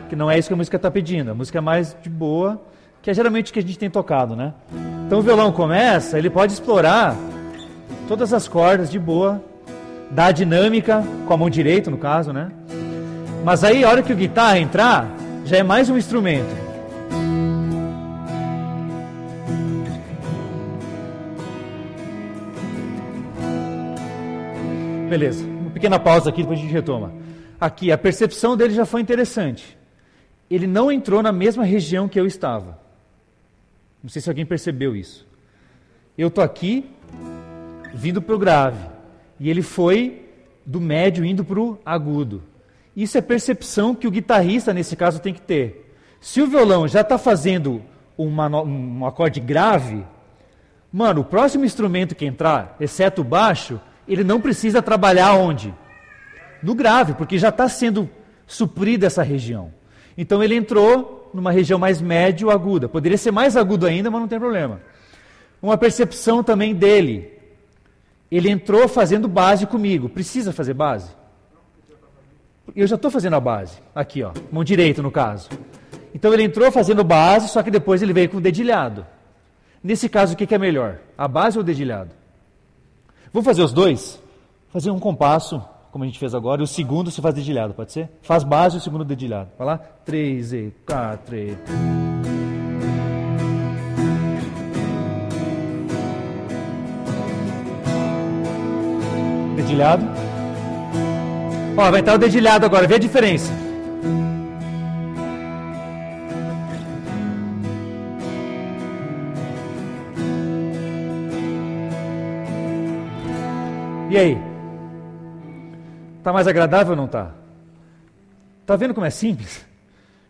Que não é isso que a música está pedindo. A música é mais de boa, que é geralmente o que a gente tem tocado, né? Então o violão começa, ele pode explorar todas as cordas de boa, dar dinâmica, com a mão direita no caso, né? Mas aí a hora que o guitarra entrar, já é mais um instrumento. Beleza, uma pequena pausa aqui, depois a gente retoma. Aqui, a percepção dele já foi interessante. Ele não entrou na mesma região que eu estava. Não sei se alguém percebeu isso. Eu estou aqui, vindo para o grave. E ele foi do médio indo para o agudo. Isso é percepção que o guitarrista, nesse caso, tem que ter. Se o violão já está fazendo uma, um acorde grave, mano, o próximo instrumento que entrar, exceto o baixo, ele não precisa trabalhar onde? No grave, porque já está sendo suprida essa região. Então ele entrou numa região mais médio aguda. Poderia ser mais agudo ainda, mas não tem problema. Uma percepção também dele. Ele entrou fazendo base comigo. Precisa fazer base? Eu já estou fazendo a base. Aqui, ó. Mão direita, no caso. Então ele entrou fazendo base, só que depois ele veio com o dedilhado. Nesse caso, o que, que é melhor? A base ou o dedilhado? Vou fazer os dois? Fazer um compasso como a gente fez agora, e o segundo se faz dedilhado, pode ser? Faz base e o segundo dedilhado. Vai lá? 3 e 4 e... Dedilhado. Ó, vai estar o dedilhado agora, vê a diferença. E aí? Está mais agradável ou não está? Está vendo como é simples?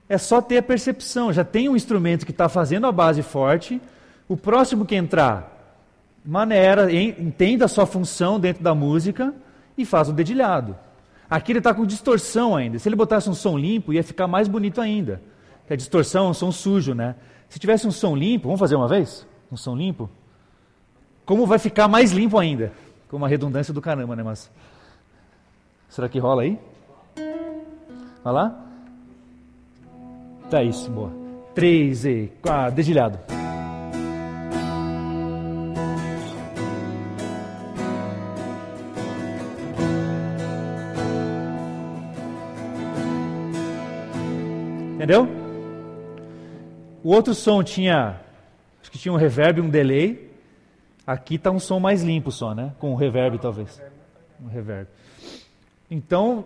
É só ter a percepção. Já tem um instrumento que está fazendo a base forte. O próximo que entrar, maneira, entenda a sua função dentro da música e faz o dedilhado. Aqui ele está com distorção ainda. Se ele botasse um som limpo, ia ficar mais bonito ainda. Porque a distorção é um som sujo, né? Se tivesse um som limpo, vamos fazer uma vez? Um som limpo? Como vai ficar mais limpo ainda? Com uma redundância do caramba, né? Mas Será que rola aí? Vai lá? Tá isso, boa. Três e quatro, dedilhado. Entendeu? O outro som tinha, acho que tinha um reverb um delay. Aqui está um som mais limpo só, né? Com um reverb talvez. Um reverb. Então,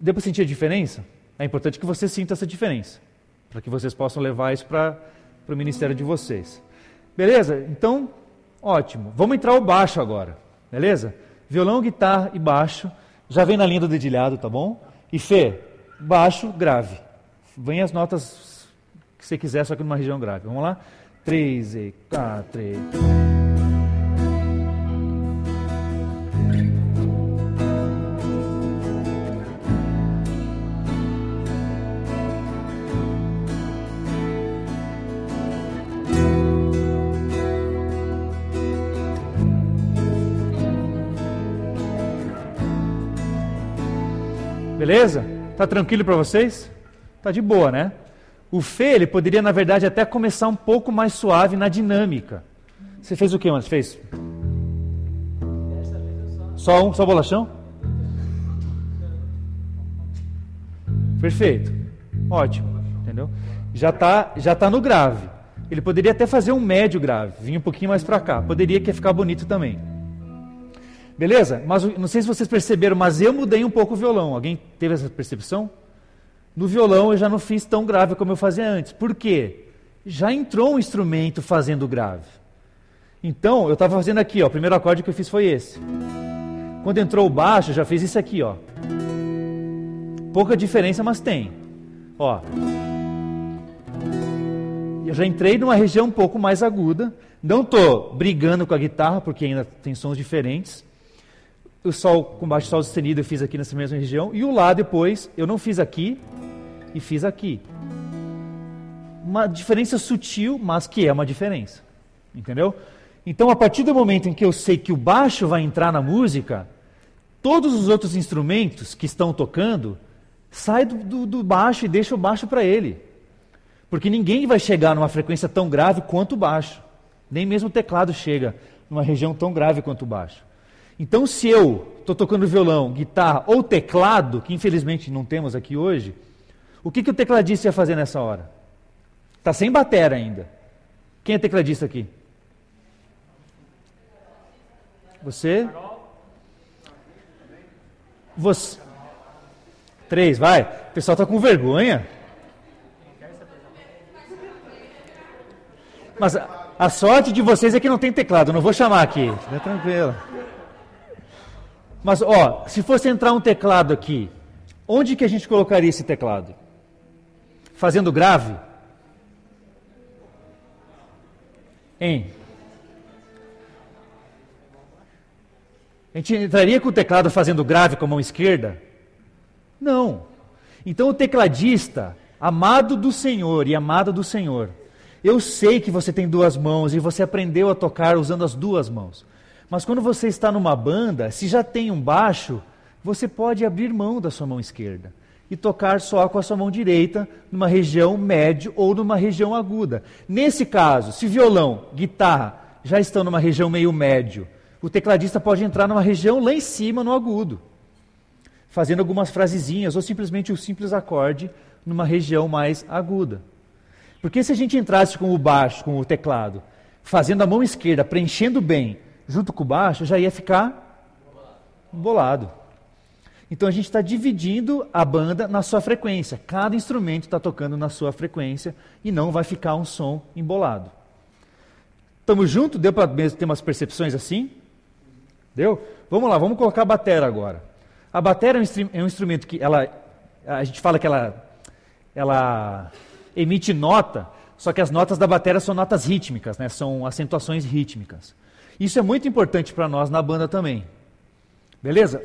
deu para sentir a diferença? É importante que você sinta essa diferença, para que vocês possam levar isso para o ministério de vocês. Beleza? Então, ótimo. Vamos entrar o baixo agora, beleza? Violão, guitarra e baixo. Já vem na linha do dedilhado, tá bom? E Fê, baixo, grave. Vem as notas que você quiser, só que numa região grave. Vamos lá? 3 e 4 e... Beleza? Tá tranquilo para vocês? Tá de boa, né? O Fê, ele poderia, na verdade, até começar um pouco mais suave na dinâmica. Você fez o que, mano? Você fez? Só um, só bolachão? Perfeito. Ótimo. Entendeu? Já tá, já tá no grave. Ele poderia até fazer um médio grave, vir um pouquinho mais para cá. Poderia que ficar bonito também. Beleza? Mas não sei se vocês perceberam, mas eu mudei um pouco o violão. Alguém teve essa percepção? No violão eu já não fiz tão grave como eu fazia antes. Por quê? Já entrou um instrumento fazendo grave. Então, eu estava fazendo aqui, ó, o primeiro acorde que eu fiz foi esse. Quando entrou o baixo, eu já fiz isso aqui, ó. Pouca diferença, mas tem. Ó. Eu já entrei numa região um pouco mais aguda. Não estou brigando com a guitarra, porque ainda tem sons diferentes o sol com baixo sol sustenido eu fiz aqui nessa mesma região, e o lá depois eu não fiz aqui e fiz aqui. Uma diferença sutil, mas que é uma diferença. Entendeu? Então, a partir do momento em que eu sei que o baixo vai entrar na música, todos os outros instrumentos que estão tocando sai do, do, do baixo e deixa o baixo para ele. Porque ninguém vai chegar numa frequência tão grave quanto o baixo. Nem mesmo o teclado chega numa região tão grave quanto o baixo. Então, se eu estou tocando violão, guitarra ou teclado, que infelizmente não temos aqui hoje, o que, que o tecladista ia fazer nessa hora? Está sem bater ainda. Quem é tecladista aqui? Você? Você? Três, vai. O pessoal está com vergonha. Mas a, a sorte de vocês é que não tem teclado. não vou chamar aqui. Fica tranquilo. Mas, ó, se fosse entrar um teclado aqui, onde que a gente colocaria esse teclado? Fazendo grave? Hein? A gente entraria com o teclado fazendo grave com a mão esquerda? Não. Então o tecladista, amado do Senhor e amada do Senhor, eu sei que você tem duas mãos e você aprendeu a tocar usando as duas mãos. Mas quando você está numa banda, se já tem um baixo, você pode abrir mão da sua mão esquerda e tocar só com a sua mão direita numa região médio ou numa região aguda. Nesse caso, se violão, guitarra já estão numa região meio médio, o tecladista pode entrar numa região lá em cima no agudo, fazendo algumas frasezinhas ou simplesmente um simples acorde numa região mais aguda. Porque se a gente entrasse com o baixo, com o teclado, fazendo a mão esquerda, preenchendo bem, junto com o baixo, já ia ficar bolado. Então a gente está dividindo a banda na sua frequência. Cada instrumento está tocando na sua frequência e não vai ficar um som embolado. Estamos juntos? Deu para ter umas percepções assim? Deu? Vamos lá, vamos colocar a batera agora. A batera é um, instrumento que ela, a gente fala que ela, ela emite nota, só que as notas da bateria são notas rítmicas, né? são acentuações rítmicas. Isso é muito importante para nós na banda também. Beleza?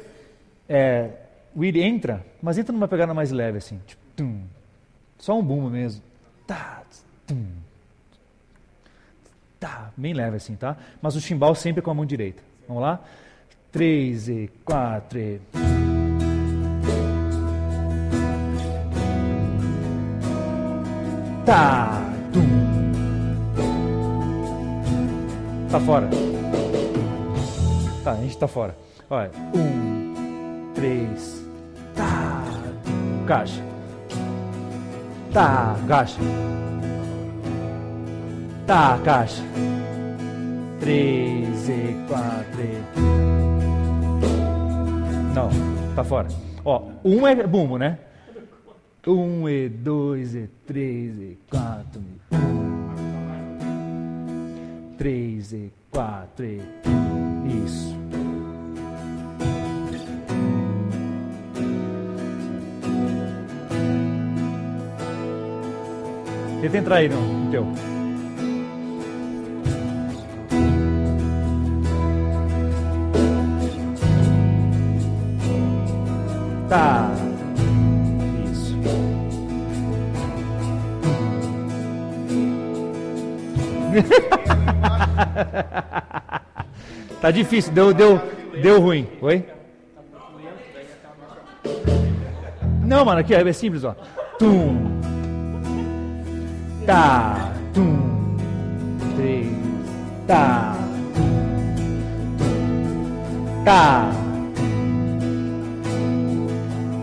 É, o Willie entra, mas entra numa pegada mais leve, assim. Tipo, tum, só um bumbo mesmo. Tá, tum, tá, bem leve assim, tá? Mas o chimbal sempre com a mão direita. Vamos lá? Três e quatro e... Tá. Tum. Tá fora. Tá, a gente tá fora. Olha. Um, três. Tá. Caixa. Tá, caixa. Tá, caixa. Três e quatro. E... Não, tá fora. Ó, um é bumbo, né? Um e dois e três e quatro e três e quatro e isso. Tenta entrar aí no, teu. Tá. tá difícil, deu, deu, deu ruim. Oi? Não, mano, aqui é simples, ó. Tum. Tá. Tum. Três. Tá. Tá.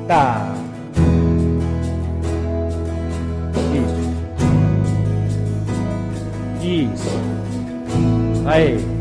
Tá. Isso. Aí.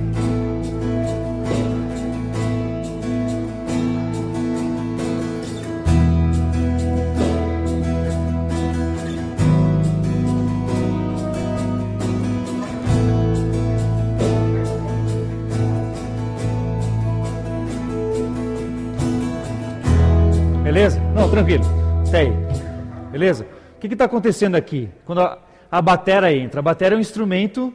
Beleza? Não, tranquilo. Isso aí. Beleza? O que está acontecendo aqui? Quando a, a batera entra. A batera é um instrumento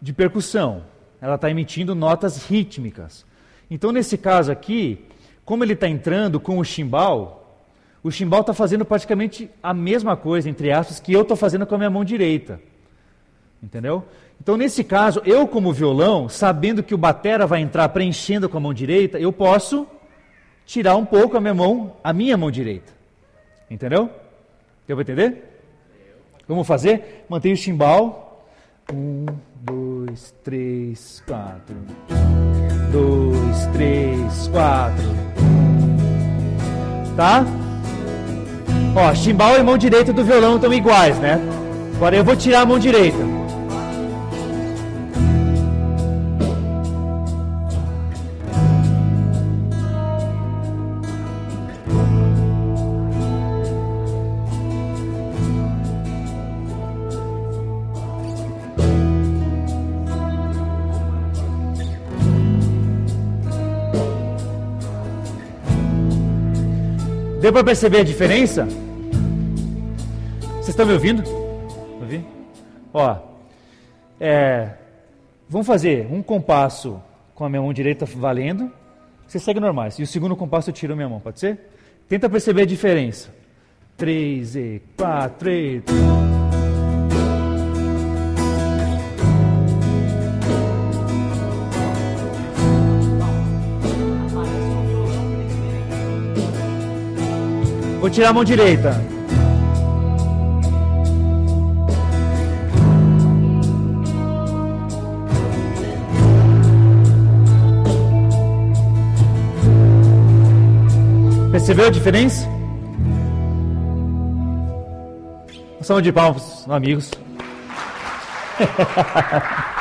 de percussão. Ela está emitindo notas rítmicas. Então, nesse caso aqui, como ele está entrando com o chimbal, o chimbal está fazendo praticamente a mesma coisa, entre aspas, que eu estou fazendo com a minha mão direita. Entendeu? Então, nesse caso, eu como violão, sabendo que o batera vai entrar preenchendo com a mão direita, eu posso tirar um pouco a minha mão, a minha mão direita. Entendeu? Deu para entender? Vamos fazer? Mantenha o chimbal. Um, dois, três, quatro. Dois, três, quatro. Tá? Ó, chimbal e mão direita do violão estão iguais, né? Agora eu vou tirar a mão direita. Deu para perceber a diferença? Vocês estão me ouvindo? Ouvi? Ó, é, vamos fazer um compasso com a minha mão direita valendo, você segue normais. E o segundo compasso eu tiro a minha mão, pode ser? Tenta perceber a diferença. 3 e 4 e... Vou tirar a mão direita. Percebeu a diferença? Salva de palmas, amigos.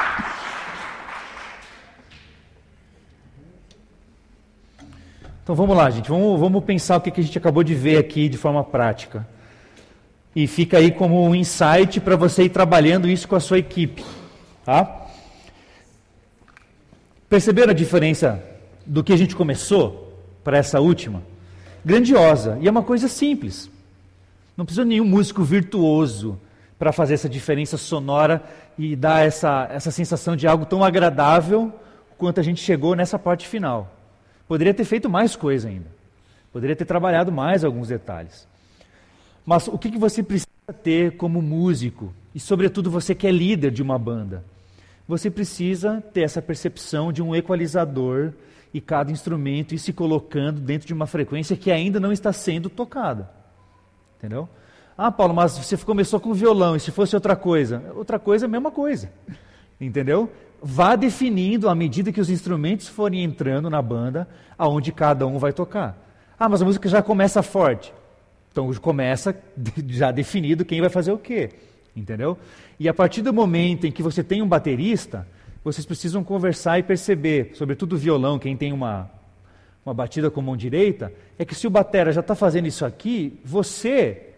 Então vamos lá, gente. Vamos, vamos pensar o que a gente acabou de ver aqui de forma prática. E fica aí como um insight para você ir trabalhando isso com a sua equipe. Tá? Perceberam a diferença do que a gente começou para essa última? Grandiosa. E é uma coisa simples. Não precisa de nenhum músico virtuoso para fazer essa diferença sonora e dar essa, essa sensação de algo tão agradável quanto a gente chegou nessa parte final. Poderia ter feito mais coisa ainda. Poderia ter trabalhado mais alguns detalhes. Mas o que, que você precisa ter como músico? E, sobretudo, você que é líder de uma banda. Você precisa ter essa percepção de um equalizador e cada instrumento ir se colocando dentro de uma frequência que ainda não está sendo tocada. Entendeu? Ah, Paulo, mas você começou com violão, e se fosse outra coisa? Outra coisa é a mesma coisa. Entendeu? Vá definindo à medida que os instrumentos forem entrando na banda, aonde cada um vai tocar. Ah, mas a música já começa forte. Então começa já definido quem vai fazer o quê. Entendeu? E a partir do momento em que você tem um baterista, vocês precisam conversar e perceber, sobretudo o violão, quem tem uma, uma batida com mão direita, é que se o batera já está fazendo isso aqui, você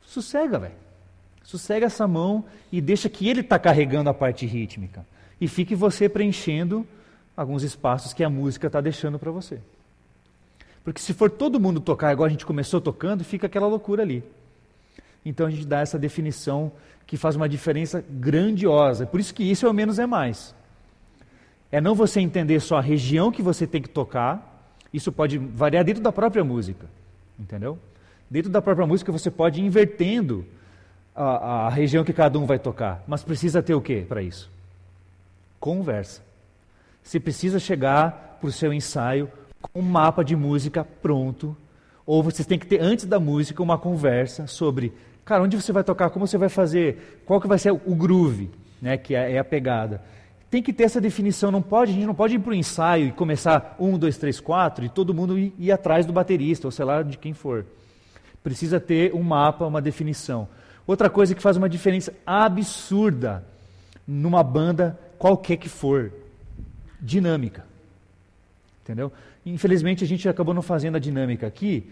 sossega, velho. Sossega essa mão e deixa que ele está carregando a parte rítmica e fique você preenchendo alguns espaços que a música está deixando para você. Porque se for todo mundo tocar igual a gente começou tocando, fica aquela loucura ali. Então a gente dá essa definição que faz uma diferença grandiosa. Por isso que isso é o menos é mais. É não você entender só a região que você tem que tocar, isso pode variar dentro da própria música. Entendeu? Dentro da própria música você pode ir invertendo a, a região que cada um vai tocar. Mas precisa ter o que para isso? Conversa. Você precisa chegar para o seu ensaio com um mapa de música pronto, ou você tem que ter antes da música uma conversa sobre, cara, onde você vai tocar, como você vai fazer, qual que vai ser o groove, né, que é, é a pegada. Tem que ter essa definição, não pode, a gente não pode ir para o ensaio e começar um, dois, três, quatro e todo mundo ir, ir atrás do baterista, ou sei lá de quem for. Precisa ter um mapa, uma definição. Outra coisa que faz uma diferença absurda numa banda qualquer que for, dinâmica. Entendeu? Infelizmente a gente acabou não fazendo a dinâmica aqui,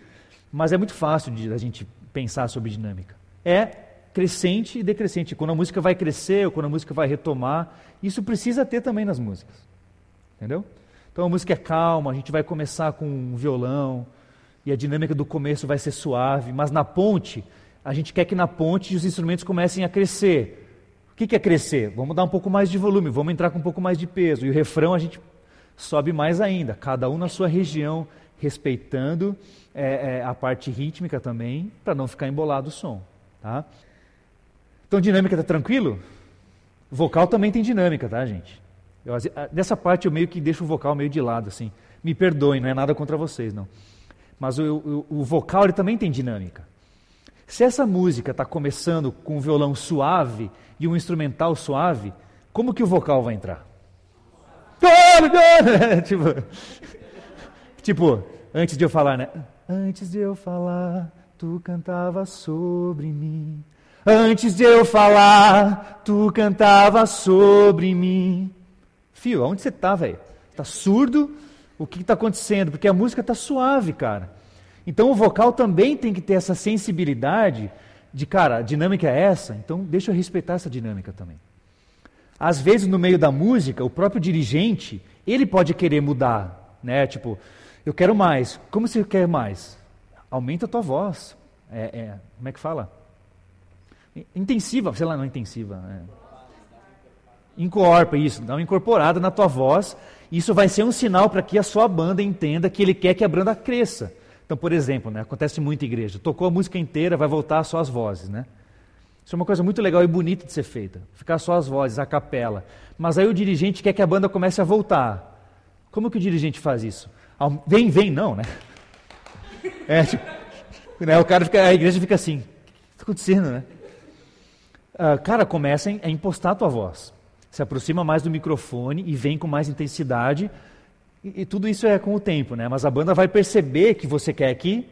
mas é muito fácil de a gente pensar sobre dinâmica. É crescente e decrescente. Quando a música vai crescer ou quando a música vai retomar, isso precisa ter também nas músicas. Entendeu? Então a música é calma, a gente vai começar com um violão e a dinâmica do começo vai ser suave, mas na ponte, a gente quer que na ponte os instrumentos comecem a crescer que, que é crescer? Vamos dar um pouco mais de volume, vamos entrar com um pouco mais de peso. E o refrão a gente sobe mais ainda, cada um na sua região, respeitando é, é, a parte rítmica também, para não ficar embolado o som. Tá? Então, dinâmica está tranquilo? Vocal também tem dinâmica, tá, gente? Eu, dessa parte eu meio que deixo o vocal meio de lado, assim. Me perdoem, não é nada contra vocês, não. Mas o, o, o vocal ele também tem dinâmica. Se essa música está começando com um violão suave e um instrumental suave, como que o vocal vai entrar? tipo, tipo, antes de eu falar, né? Antes de eu falar, tu cantava sobre mim. Antes de eu falar, tu cantava sobre mim. Fio, aonde você está, velho? Está surdo? O que está acontecendo? Porque a música está suave, cara. Então o vocal também tem que ter essa sensibilidade de, cara, a dinâmica é essa, então deixa eu respeitar essa dinâmica também. Às vezes, no meio da música, o próprio dirigente, ele pode querer mudar, né? Tipo, eu quero mais. Como você quer mais? Aumenta a tua voz. É, é, como é que fala? Intensiva, sei lá, não intensiva. É. Encorpa isso, dá uma incorporada na tua voz. Isso vai ser um sinal para que a sua banda entenda que ele quer que a banda cresça. Então, por exemplo, né, acontece muito em igreja. Tocou a música inteira, vai voltar só as vozes, né? Isso é uma coisa muito legal e bonita de ser feita. Ficar só as vozes, a capela. Mas aí o dirigente quer que a banda comece a voltar. Como que o dirigente faz isso? Vem, vem, não, né? É, tipo, né, o cara fica, a igreja fica assim, o que está acontecendo, né? Ah, cara, começa a impostar a tua voz. Se aproxima mais do microfone e vem com mais intensidade. E, e, tudo isso é com o tempo, né? Mas a banda vai perceber que você quer que,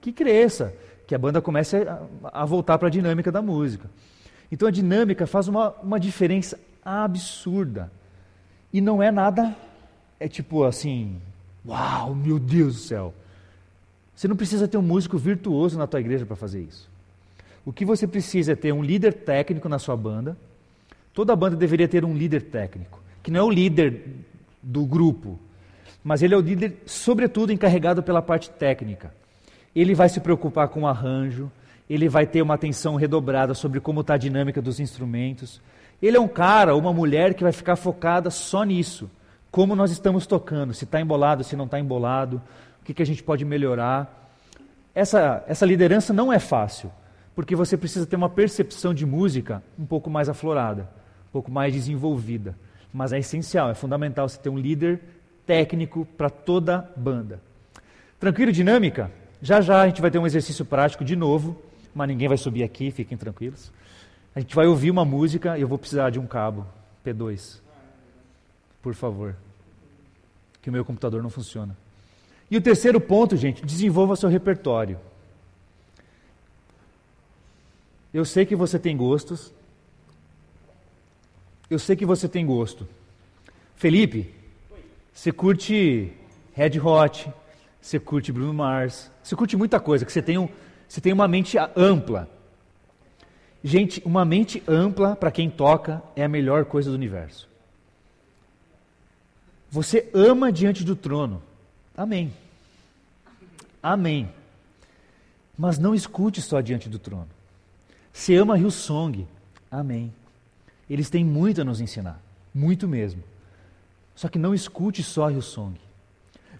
que cresça, que a banda comece a, a voltar para a dinâmica da música. Então a dinâmica faz uma, uma diferença absurda. E não é nada, é tipo assim, uau, meu Deus do céu. Você não precisa ter um músico virtuoso na tua igreja para fazer isso. O que você precisa é ter um líder técnico na sua banda. Toda banda deveria ter um líder técnico, que não é o líder do grupo, mas ele é o líder, sobretudo, encarregado pela parte técnica. Ele vai se preocupar com o arranjo, ele vai ter uma atenção redobrada sobre como está a dinâmica dos instrumentos. Ele é um cara uma mulher que vai ficar focada só nisso. Como nós estamos tocando, se está embolado, se não está embolado, o que, que a gente pode melhorar. Essa, essa liderança não é fácil, porque você precisa ter uma percepção de música um pouco mais aflorada, um pouco mais desenvolvida. Mas é essencial, é fundamental você ter um líder técnico para toda banda. Tranquilo, dinâmica? Já já a gente vai ter um exercício prático de novo, mas ninguém vai subir aqui, fiquem tranquilos. A gente vai ouvir uma música e eu vou precisar de um cabo P2. Por favor. Que o meu computador não funciona. E o terceiro ponto, gente, desenvolva seu repertório. Eu sei que você tem gostos. Eu sei que você tem gosto. Felipe, você curte Red Hot, você curte Bruno Mars, você curte muita coisa, que você tem, um, você tem uma mente ampla. Gente, uma mente ampla para quem toca é a melhor coisa do universo. Você ama diante do trono. Amém. Amém. Mas não escute só diante do trono. Se ama Song, Amém. Eles têm muito a nos ensinar. Muito mesmo. Só que não escute só Song.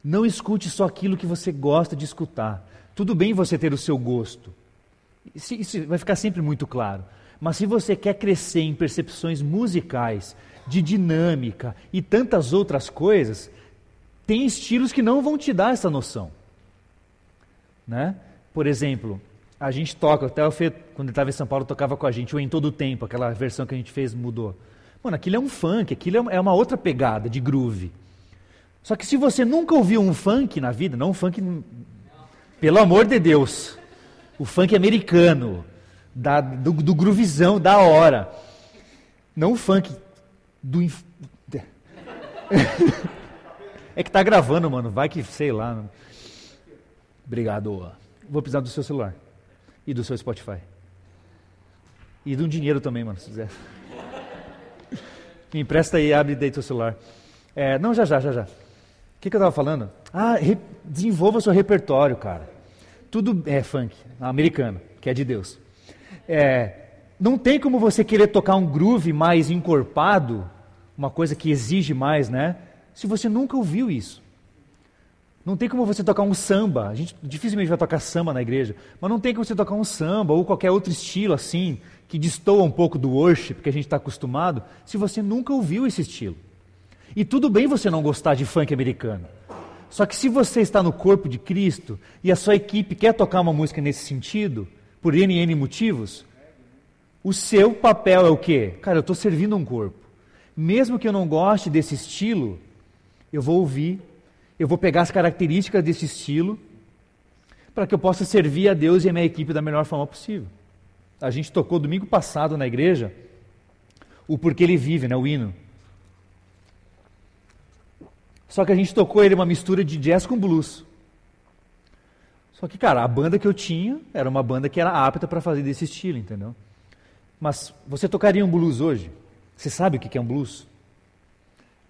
Não escute só aquilo que você gosta de escutar. Tudo bem você ter o seu gosto. Isso, isso vai ficar sempre muito claro. Mas se você quer crescer em percepções musicais, de dinâmica e tantas outras coisas, tem estilos que não vão te dar essa noção. Né? Por exemplo, a gente toca, até o Fê, quando ele estava em São Paulo, tocava com a gente, o Em Todo Tempo, aquela versão que a gente fez mudou. Mano, aquilo é um funk, aquilo é uma outra pegada de groove. Só que se você nunca ouviu um funk na vida, não um funk, pelo amor de Deus, o funk americano, da, do, do groovizão, da hora, não o funk do... Inf... é que tá gravando, mano, vai que, sei lá... Obrigado. Vou precisar do seu celular. E do seu Spotify. E um dinheiro também, mano, se quiser. Me empresta aí, abre daí teu celular. É, não, já, já, já, já. O que, que eu estava falando? Ah, re, desenvolva seu repertório, cara. Tudo é funk, americano, que é de Deus. É, não tem como você querer tocar um groove mais encorpado, uma coisa que exige mais, né? Se você nunca ouviu isso. Não tem como você tocar um samba. A gente dificilmente vai tocar samba na igreja, mas não tem como você tocar um samba ou qualquer outro estilo assim, que destoa um pouco do worship que a gente está acostumado, se você nunca ouviu esse estilo. E tudo bem você não gostar de funk americano. Só que se você está no corpo de Cristo e a sua equipe quer tocar uma música nesse sentido, por N N motivos, o seu papel é o quê? Cara, eu estou servindo um corpo. Mesmo que eu não goste desse estilo, eu vou ouvir eu vou pegar as características desse estilo para que eu possa servir a Deus e a minha equipe da melhor forma possível. A gente tocou domingo passado na igreja o Porquê Ele Vive, né, o hino. Só que a gente tocou ele uma mistura de jazz com blues. Só que, cara, a banda que eu tinha era uma banda que era apta para fazer desse estilo, entendeu? Mas você tocaria um blues hoje? Você sabe o que é um blues?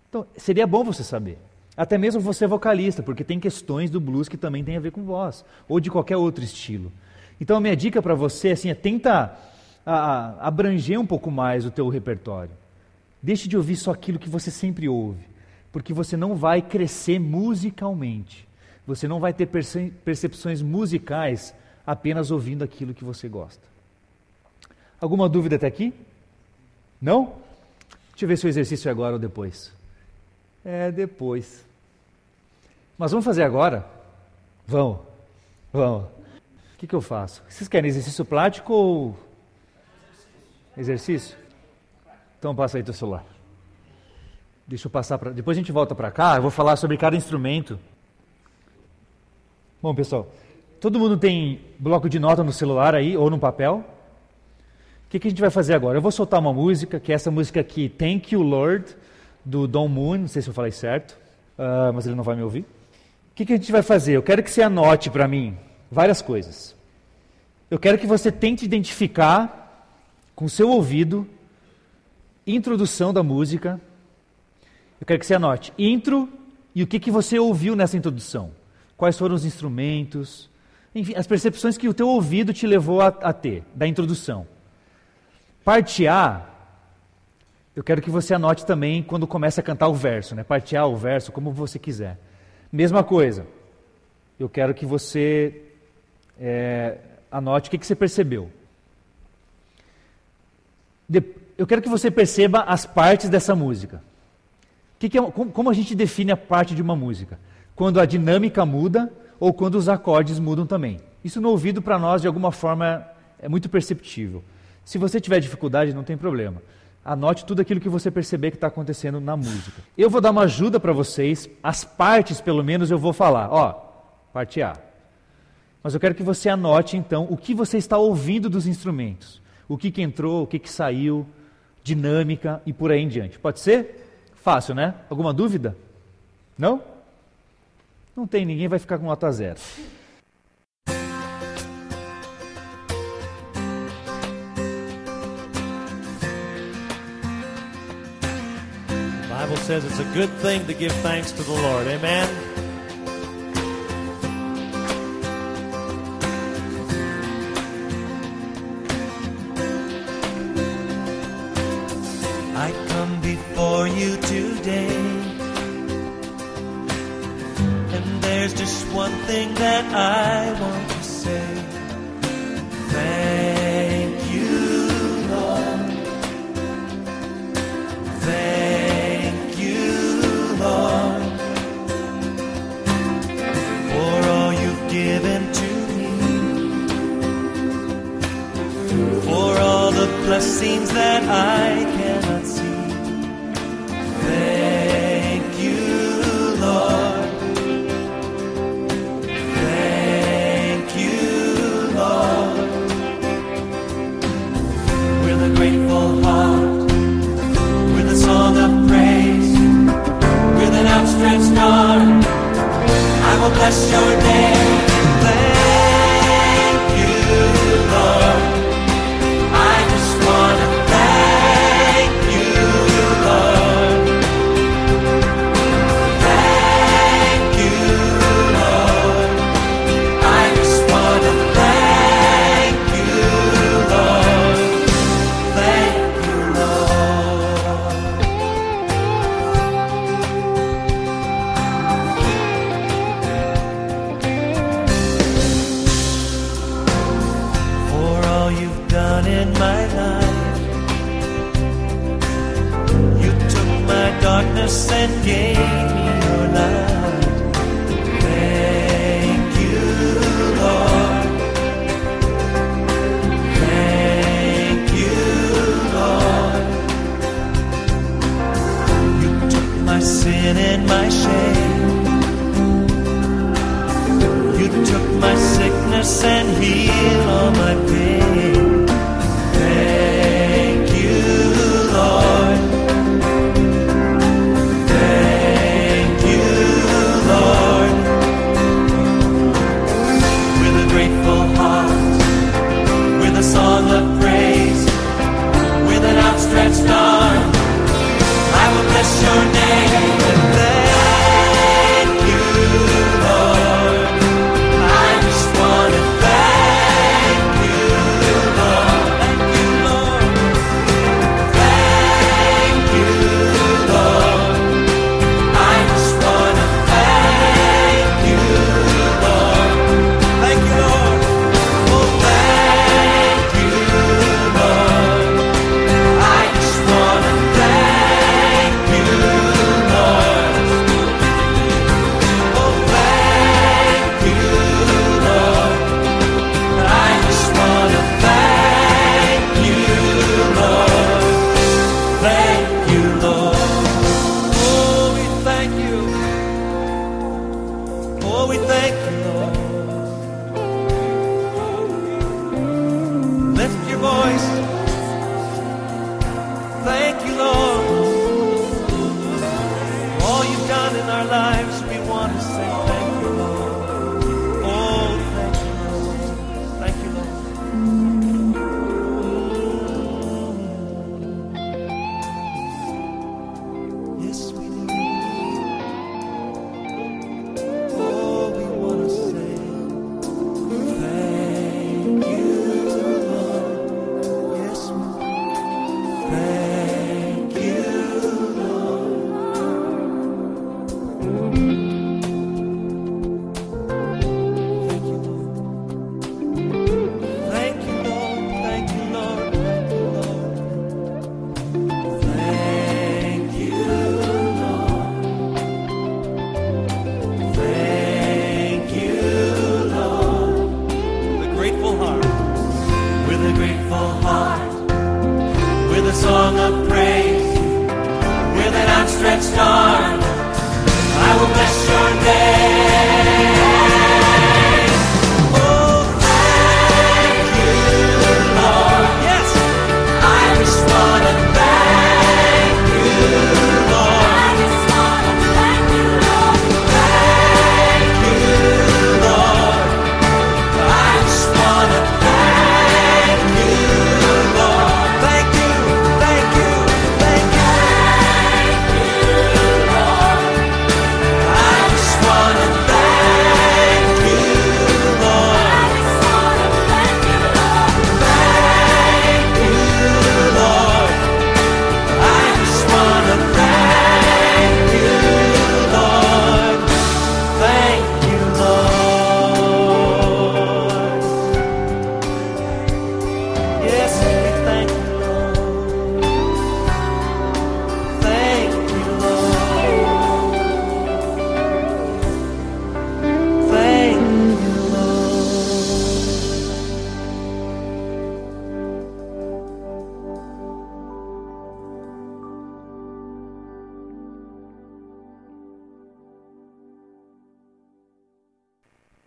Então, seria bom você saber. Até mesmo você vocalista, porque tem questões do blues que também tem a ver com voz, ou de qualquer outro estilo. Então a minha dica para você assim, é tenta a, abranger um pouco mais o teu repertório. Deixe de ouvir só aquilo que você sempre ouve, porque você não vai crescer musicalmente. Você não vai ter perce percepções musicais apenas ouvindo aquilo que você gosta. Alguma dúvida até aqui? Não? Deixa eu ver se o exercício é agora ou depois. É depois. Mas vamos fazer agora? Vamos. Vamos. O que, que eu faço? Vocês querem exercício prático ou exercício? Então passa aí teu celular. Deixa eu passar para. Depois a gente volta para cá. Eu vou falar sobre cada instrumento. Bom, pessoal, todo mundo tem bloco de nota no celular aí ou no papel? O que, que a gente vai fazer agora? Eu vou soltar uma música, que é essa música aqui, Thank You Lord, do Don Moon. Não sei se eu falei certo, uh, mas ele não vai me ouvir. O que, que a gente vai fazer? Eu quero que você anote para mim várias coisas. Eu quero que você tente identificar com seu ouvido introdução da música. Eu quero que você anote intro e o que, que você ouviu nessa introdução. Quais foram os instrumentos, enfim, as percepções que o teu ouvido te levou a, a ter, da introdução. Parte A, eu quero que você anote também quando começa a cantar o verso, né? Parte A, o verso, como você quiser. Mesma coisa, eu quero que você é, anote o que, que você percebeu. De, eu quero que você perceba as partes dessa música. Que que é, como, como a gente define a parte de uma música? Quando a dinâmica muda ou quando os acordes mudam também. Isso no ouvido para nós, de alguma forma, é muito perceptível. Se você tiver dificuldade, não tem problema. Anote tudo aquilo que você perceber que está acontecendo na música. Eu vou dar uma ajuda para vocês, as partes, pelo menos, eu vou falar. Ó, parte A. Mas eu quero que você anote, então, o que você está ouvindo dos instrumentos. O que, que entrou, o que, que saiu, dinâmica e por aí em diante. Pode ser? Fácil, né? Alguma dúvida? Não? Não tem, ninguém vai ficar com nota zero. Bible says it's a good thing to give thanks to the Lord. Amen. I come before you today. And there's just one thing that I want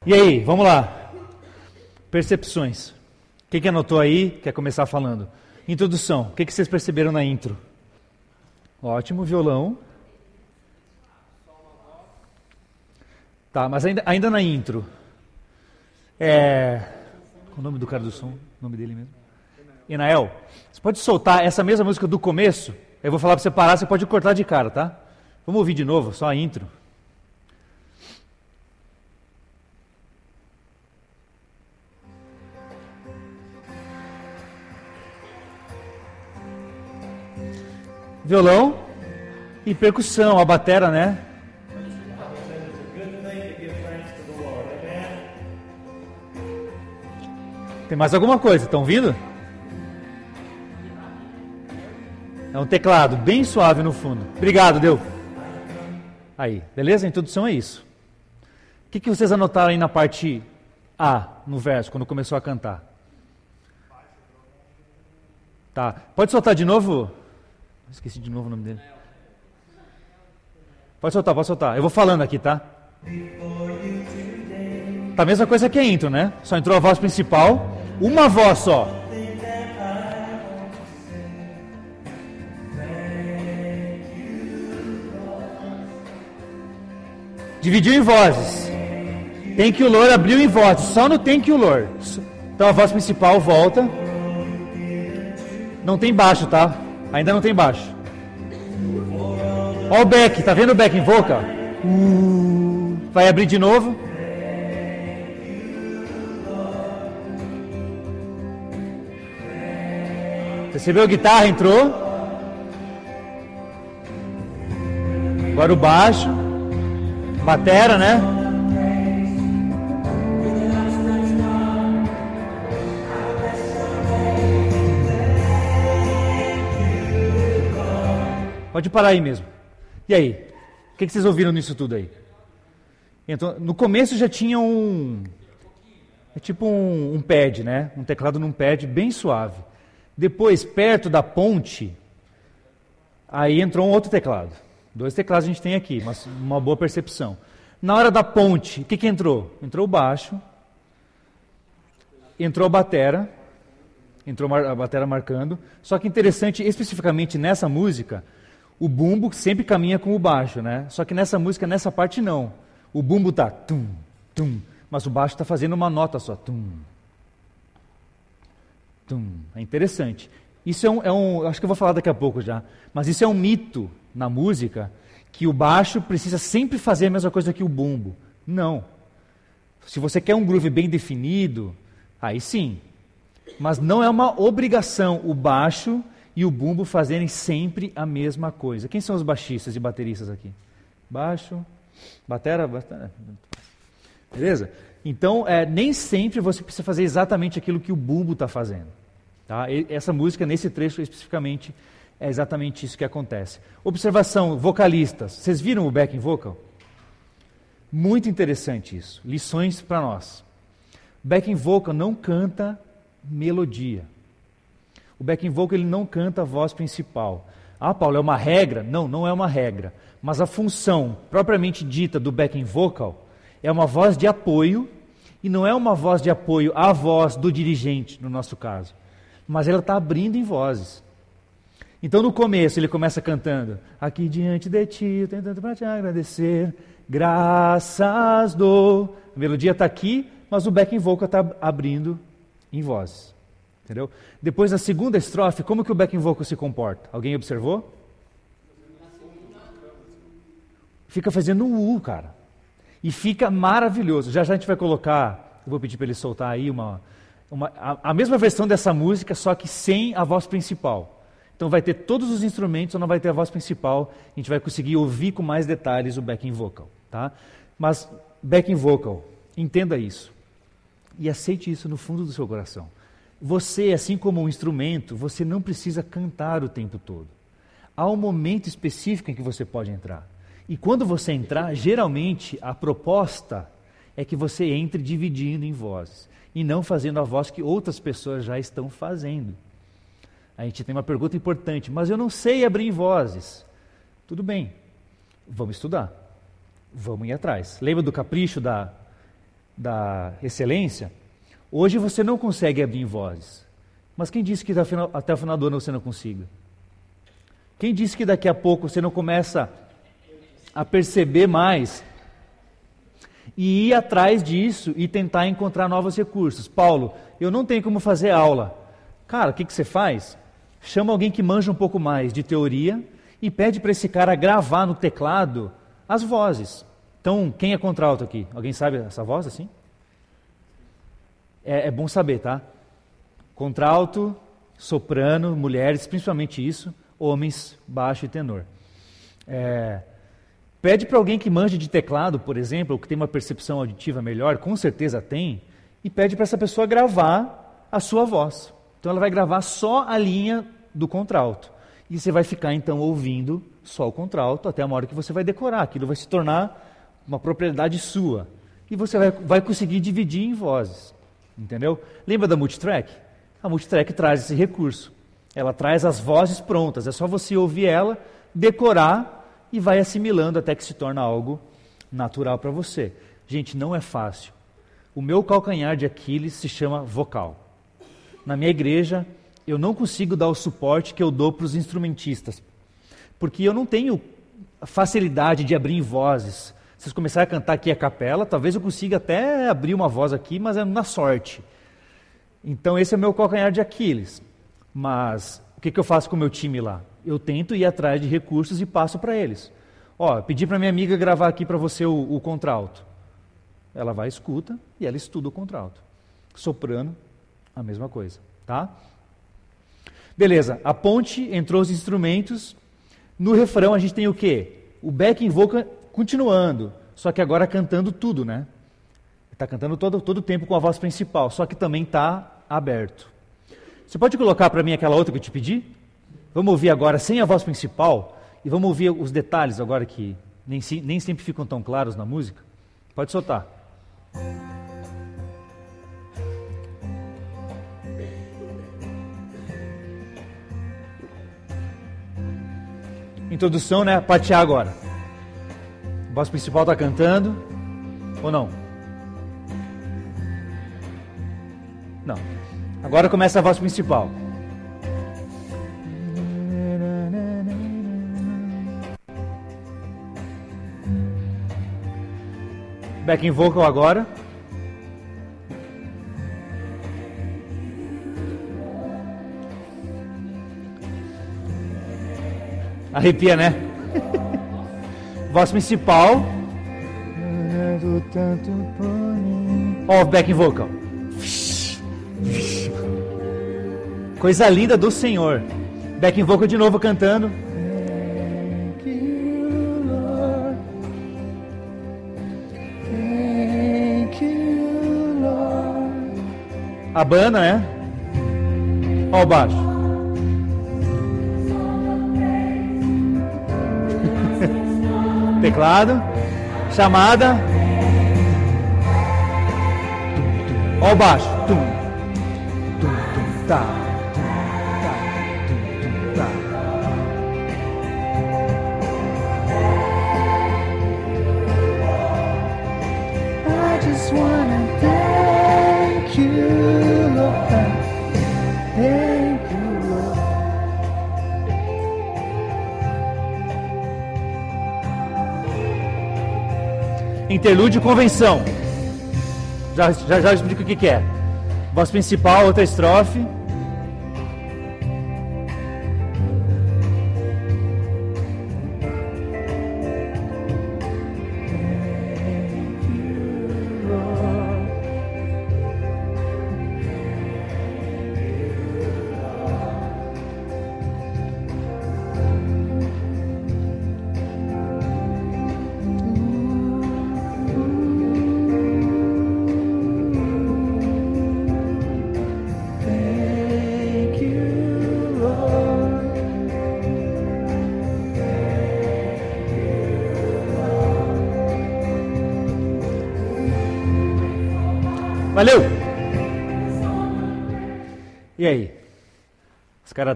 E aí, vamos lá. Percepções. Quem que anotou aí? Quer começar falando? Introdução. O que, que vocês perceberam na intro? Ótimo, violão. Tá, mas ainda, ainda na intro. É. Qual o nome do cara do som? O nome dele mesmo? Enael. Você pode soltar essa mesma música do começo? Eu vou falar para você parar, você pode cortar de cara, tá? Vamos ouvir de novo, só a intro. Violão e percussão, a batera, né? Tem mais alguma coisa? Estão ouvindo? É um teclado bem suave no fundo. Obrigado, deu. Aí, beleza? A introdução é isso. O que, que vocês anotaram aí na parte A, no verso, quando começou a cantar? Tá. Pode soltar de novo? Esqueci de novo o nome dele. Pode soltar, pode soltar. Eu vou falando aqui, tá? Tá a mesma coisa que a intro, né? Só entrou a voz principal, uma voz só. Dividiu em vozes. Tem que o Lord abriu em vozes, só no tem que o Lord. Então a voz principal volta. Não tem baixo, tá? Ainda não tem baixo. Ó o back, tá vendo o back em? Uh, vai abrir de novo. Percebeu a guitarra entrou? Agora o baixo. Batera, né? Pode parar aí mesmo. E aí? O que, que vocês ouviram nisso tudo aí? Então, no começo já tinha um. É tipo um, um pad, né? Um teclado num pad bem suave. Depois, perto da ponte, aí entrou um outro teclado. Dois teclados a gente tem aqui, mas uma boa percepção. Na hora da ponte, o que, que entrou? Entrou o baixo, entrou a batera, entrou a batera marcando. Só que interessante, especificamente nessa música, o bumbo sempre caminha com o baixo, né? Só que nessa música, nessa parte não. O bumbo tá tum, tum, mas o baixo está fazendo uma nota só, tum, tum. É interessante. Isso é um, é um, acho que eu vou falar daqui a pouco já, mas isso é um mito na música que o baixo precisa sempre fazer a mesma coisa que o bumbo. Não. Se você quer um groove bem definido, aí sim. Mas não é uma obrigação o baixo e o bumbo fazerem sempre a mesma coisa. Quem são os baixistas e bateristas aqui? Baixo, batera, batera. Beleza? Então, é, nem sempre você precisa fazer exatamente aquilo que o bumbo está fazendo. Tá? E essa música, nesse trecho especificamente, é exatamente isso que acontece. Observação, vocalistas. Vocês viram o backing vocal? Muito interessante isso. Lições para nós. Backing vocal não canta melodia. O backing vocal ele não canta a voz principal. Ah, Paulo, é uma regra? Não, não é uma regra. Mas a função propriamente dita do backing vocal é uma voz de apoio e não é uma voz de apoio à voz do dirigente, no nosso caso. Mas ela está abrindo em vozes. Então no começo ele começa cantando: Aqui diante de ti, tentando para te agradecer, graças do. A melodia está aqui, mas o backing vocal está abrindo em vozes. Entendeu? Depois na segunda estrofe, como que o backing vocal se comporta? Alguém observou? Fica fazendo um U, cara. E fica maravilhoso. Já já a gente vai colocar, eu vou pedir para ele soltar aí uma, uma a, a mesma versão dessa música, só que sem a voz principal. Então vai ter todos os instrumentos, ou não vai ter a voz principal. A gente vai conseguir ouvir com mais detalhes o backing vocal, tá? Mas backing vocal, entenda isso e aceite isso no fundo do seu coração. Você, assim como um instrumento, você não precisa cantar o tempo todo. Há um momento específico em que você pode entrar. E quando você entrar, geralmente a proposta é que você entre dividindo em vozes e não fazendo a voz que outras pessoas já estão fazendo. A gente tem uma pergunta importante, mas eu não sei abrir vozes. Tudo bem, vamos estudar, vamos ir atrás. Lembra do capricho da, da excelência? Hoje você não consegue abrir em vozes, mas quem disse que até o final do ano você não consiga? Quem disse que daqui a pouco você não começa a perceber mais e ir atrás disso e tentar encontrar novos recursos? Paulo, eu não tenho como fazer aula. Cara, o que, que você faz? chama alguém que manja um pouco mais de teoria e pede para esse cara gravar no teclado as vozes. Então, quem é contralto aqui? Alguém sabe essa voz assim? É, é bom saber, tá? Contralto, soprano, mulheres, principalmente isso, homens, baixo e tenor. É, pede para alguém que manja de teclado, por exemplo, ou que tem uma percepção auditiva melhor, com certeza tem, e pede para essa pessoa gravar a sua voz. Então ela vai gravar só a linha do contralto. E você vai ficar então ouvindo só o contralto até a hora que você vai decorar. Aquilo vai se tornar uma propriedade sua. E você vai, vai conseguir dividir em vozes. Entendeu? Lembra da multitrack? A multitrack traz esse recurso. Ela traz as vozes prontas. É só você ouvir ela, decorar e vai assimilando até que se torna algo natural para você. Gente, não é fácil. O meu calcanhar de Aquiles se chama vocal. Na minha igreja, eu não consigo dar o suporte que eu dou para os instrumentistas, porque eu não tenho facilidade de abrir vozes. Vocês começarem a cantar aqui a capela, talvez eu consiga até abrir uma voz aqui, mas é na sorte. Então esse é o meu calcanhar de Aquiles. Mas o que, que eu faço com o meu time lá? Eu tento ir atrás de recursos e passo para eles. Ó, pedi para minha amiga gravar aqui para você o, o contralto. Ela vai, escuta e ela estuda o contralto. Soprano, a mesma coisa, tá? Beleza, a ponte entrou os instrumentos. No refrão a gente tem o quê? O backing vocal continuando, só que agora cantando tudo, né? Está cantando todo, todo o tempo com a voz principal, só que também está aberto. Você pode colocar para mim aquela outra que eu te pedi? Vamos ouvir agora sem a voz principal e vamos ouvir os detalhes agora que nem, nem sempre ficam tão claros na música. Pode soltar. Introdução, né? Parte A agora. Voz principal está cantando ou não? Não. Agora começa a voz principal. Backing vocal agora. Arrepia, né? Voz principal. Ó, oh, back vocal. Coisa linda do Senhor. Back vocal de novo cantando. A banda, né? Ó o baixo. Teclado. Chamada. Ó o baixo. Interlúdio convenção. Já, já, já explico o que, que é. Voz principal, outra estrofe.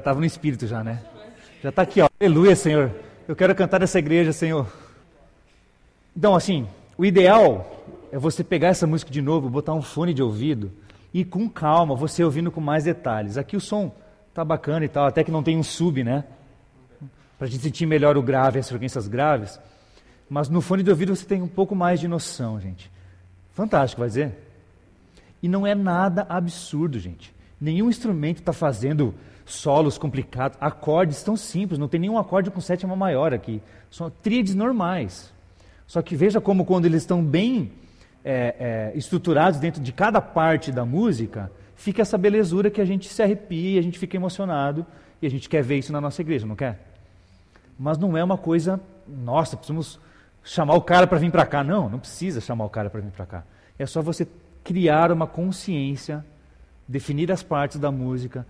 Estavam no espírito já, né? Já está aqui, ó. Aleluia, Senhor. Eu quero cantar nessa igreja, Senhor. Então, assim, o ideal é você pegar essa música de novo, botar um fone de ouvido e com calma, você ouvindo com mais detalhes. Aqui o som tá bacana e tal, até que não tem um sub, né? Pra gente sentir melhor o grave, as frequências graves. Mas no fone de ouvido você tem um pouco mais de noção, gente. Fantástico, vai dizer? E não é nada absurdo, gente. Nenhum instrumento está fazendo solos complicados, acordes tão simples, não tem nenhum acorde com sétima maior aqui. São tríades normais. Só que veja como quando eles estão bem é, é, estruturados dentro de cada parte da música, fica essa belezura que a gente se arrepia, a gente fica emocionado e a gente quer ver isso na nossa igreja, não quer? Mas não é uma coisa, nossa, precisamos chamar o cara para vir para cá. Não, não precisa chamar o cara para vir para cá. É só você criar uma consciência, definir as partes da música,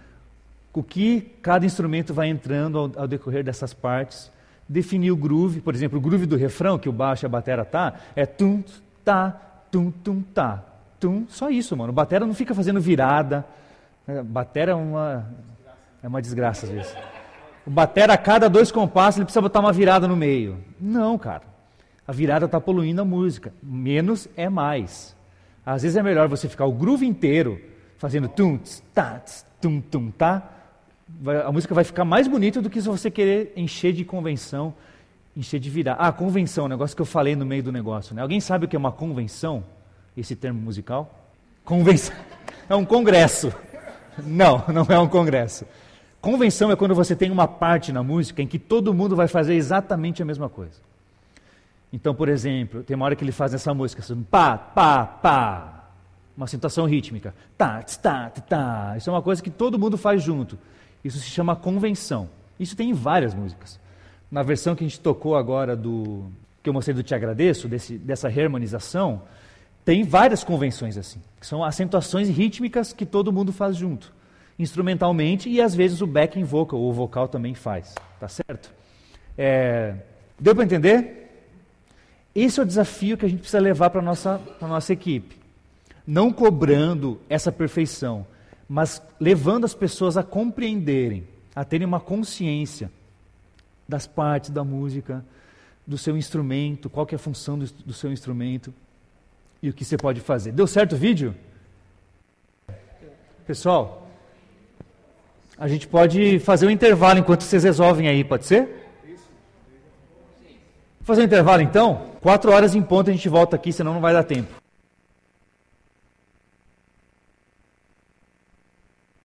o que cada instrumento vai entrando ao, ao decorrer dessas partes, definir o groove, por exemplo, o groove do refrão, que o baixo e a batera tá, é tum, tá, tum, tum, tá, tum, só isso, mano. O batera não fica fazendo virada, a batera é uma, é uma desgraça às vezes. O batera a cada dois compassos ele precisa botar uma virada no meio. Não, cara. A virada está poluindo a música. Menos é mais. Às vezes é melhor você ficar o groove inteiro fazendo tum, tss, tá, tss, tum, tum, tá. Vai- a música vai ficar mais bonita do que se você querer encher de convenção, encher de virada. Ah, convenção, negócio que eu falei no meio do negócio. Né? Alguém sabe o que é uma convenção? Esse termo musical? Convenção. É um congresso. Não, não é um congresso. Convenção é quando você tem uma parte na música em que todo mundo vai fazer exatamente a mesma coisa. Então, por exemplo, tem uma hora que ele faz essa música, assim, pá, pá, pá, uma acentuação rítmica, tá, tá, tá, tá. Isso é uma coisa que todo mundo faz junto. Isso se chama convenção. Isso tem em várias músicas. Na versão que a gente tocou agora do que eu mostrei do Te Agradeço, desse, dessa harmonização, tem várias convenções assim, que são acentuações rítmicas que todo mundo faz junto, instrumentalmente e às vezes o backing vocal, ou o vocal também faz, tá certo? É, deu para entender? Esse é o desafio que a gente precisa levar para nossa, pra nossa equipe. Não cobrando essa perfeição, mas levando as pessoas a compreenderem, a terem uma consciência das partes da música, do seu instrumento, qual que é a função do, do seu instrumento e o que você pode fazer. Deu certo o vídeo? Pessoal, a gente pode fazer um intervalo enquanto vocês resolvem aí, pode ser? Vou fazer um intervalo então? Quatro horas em ponto a gente volta aqui, senão não vai dar tempo.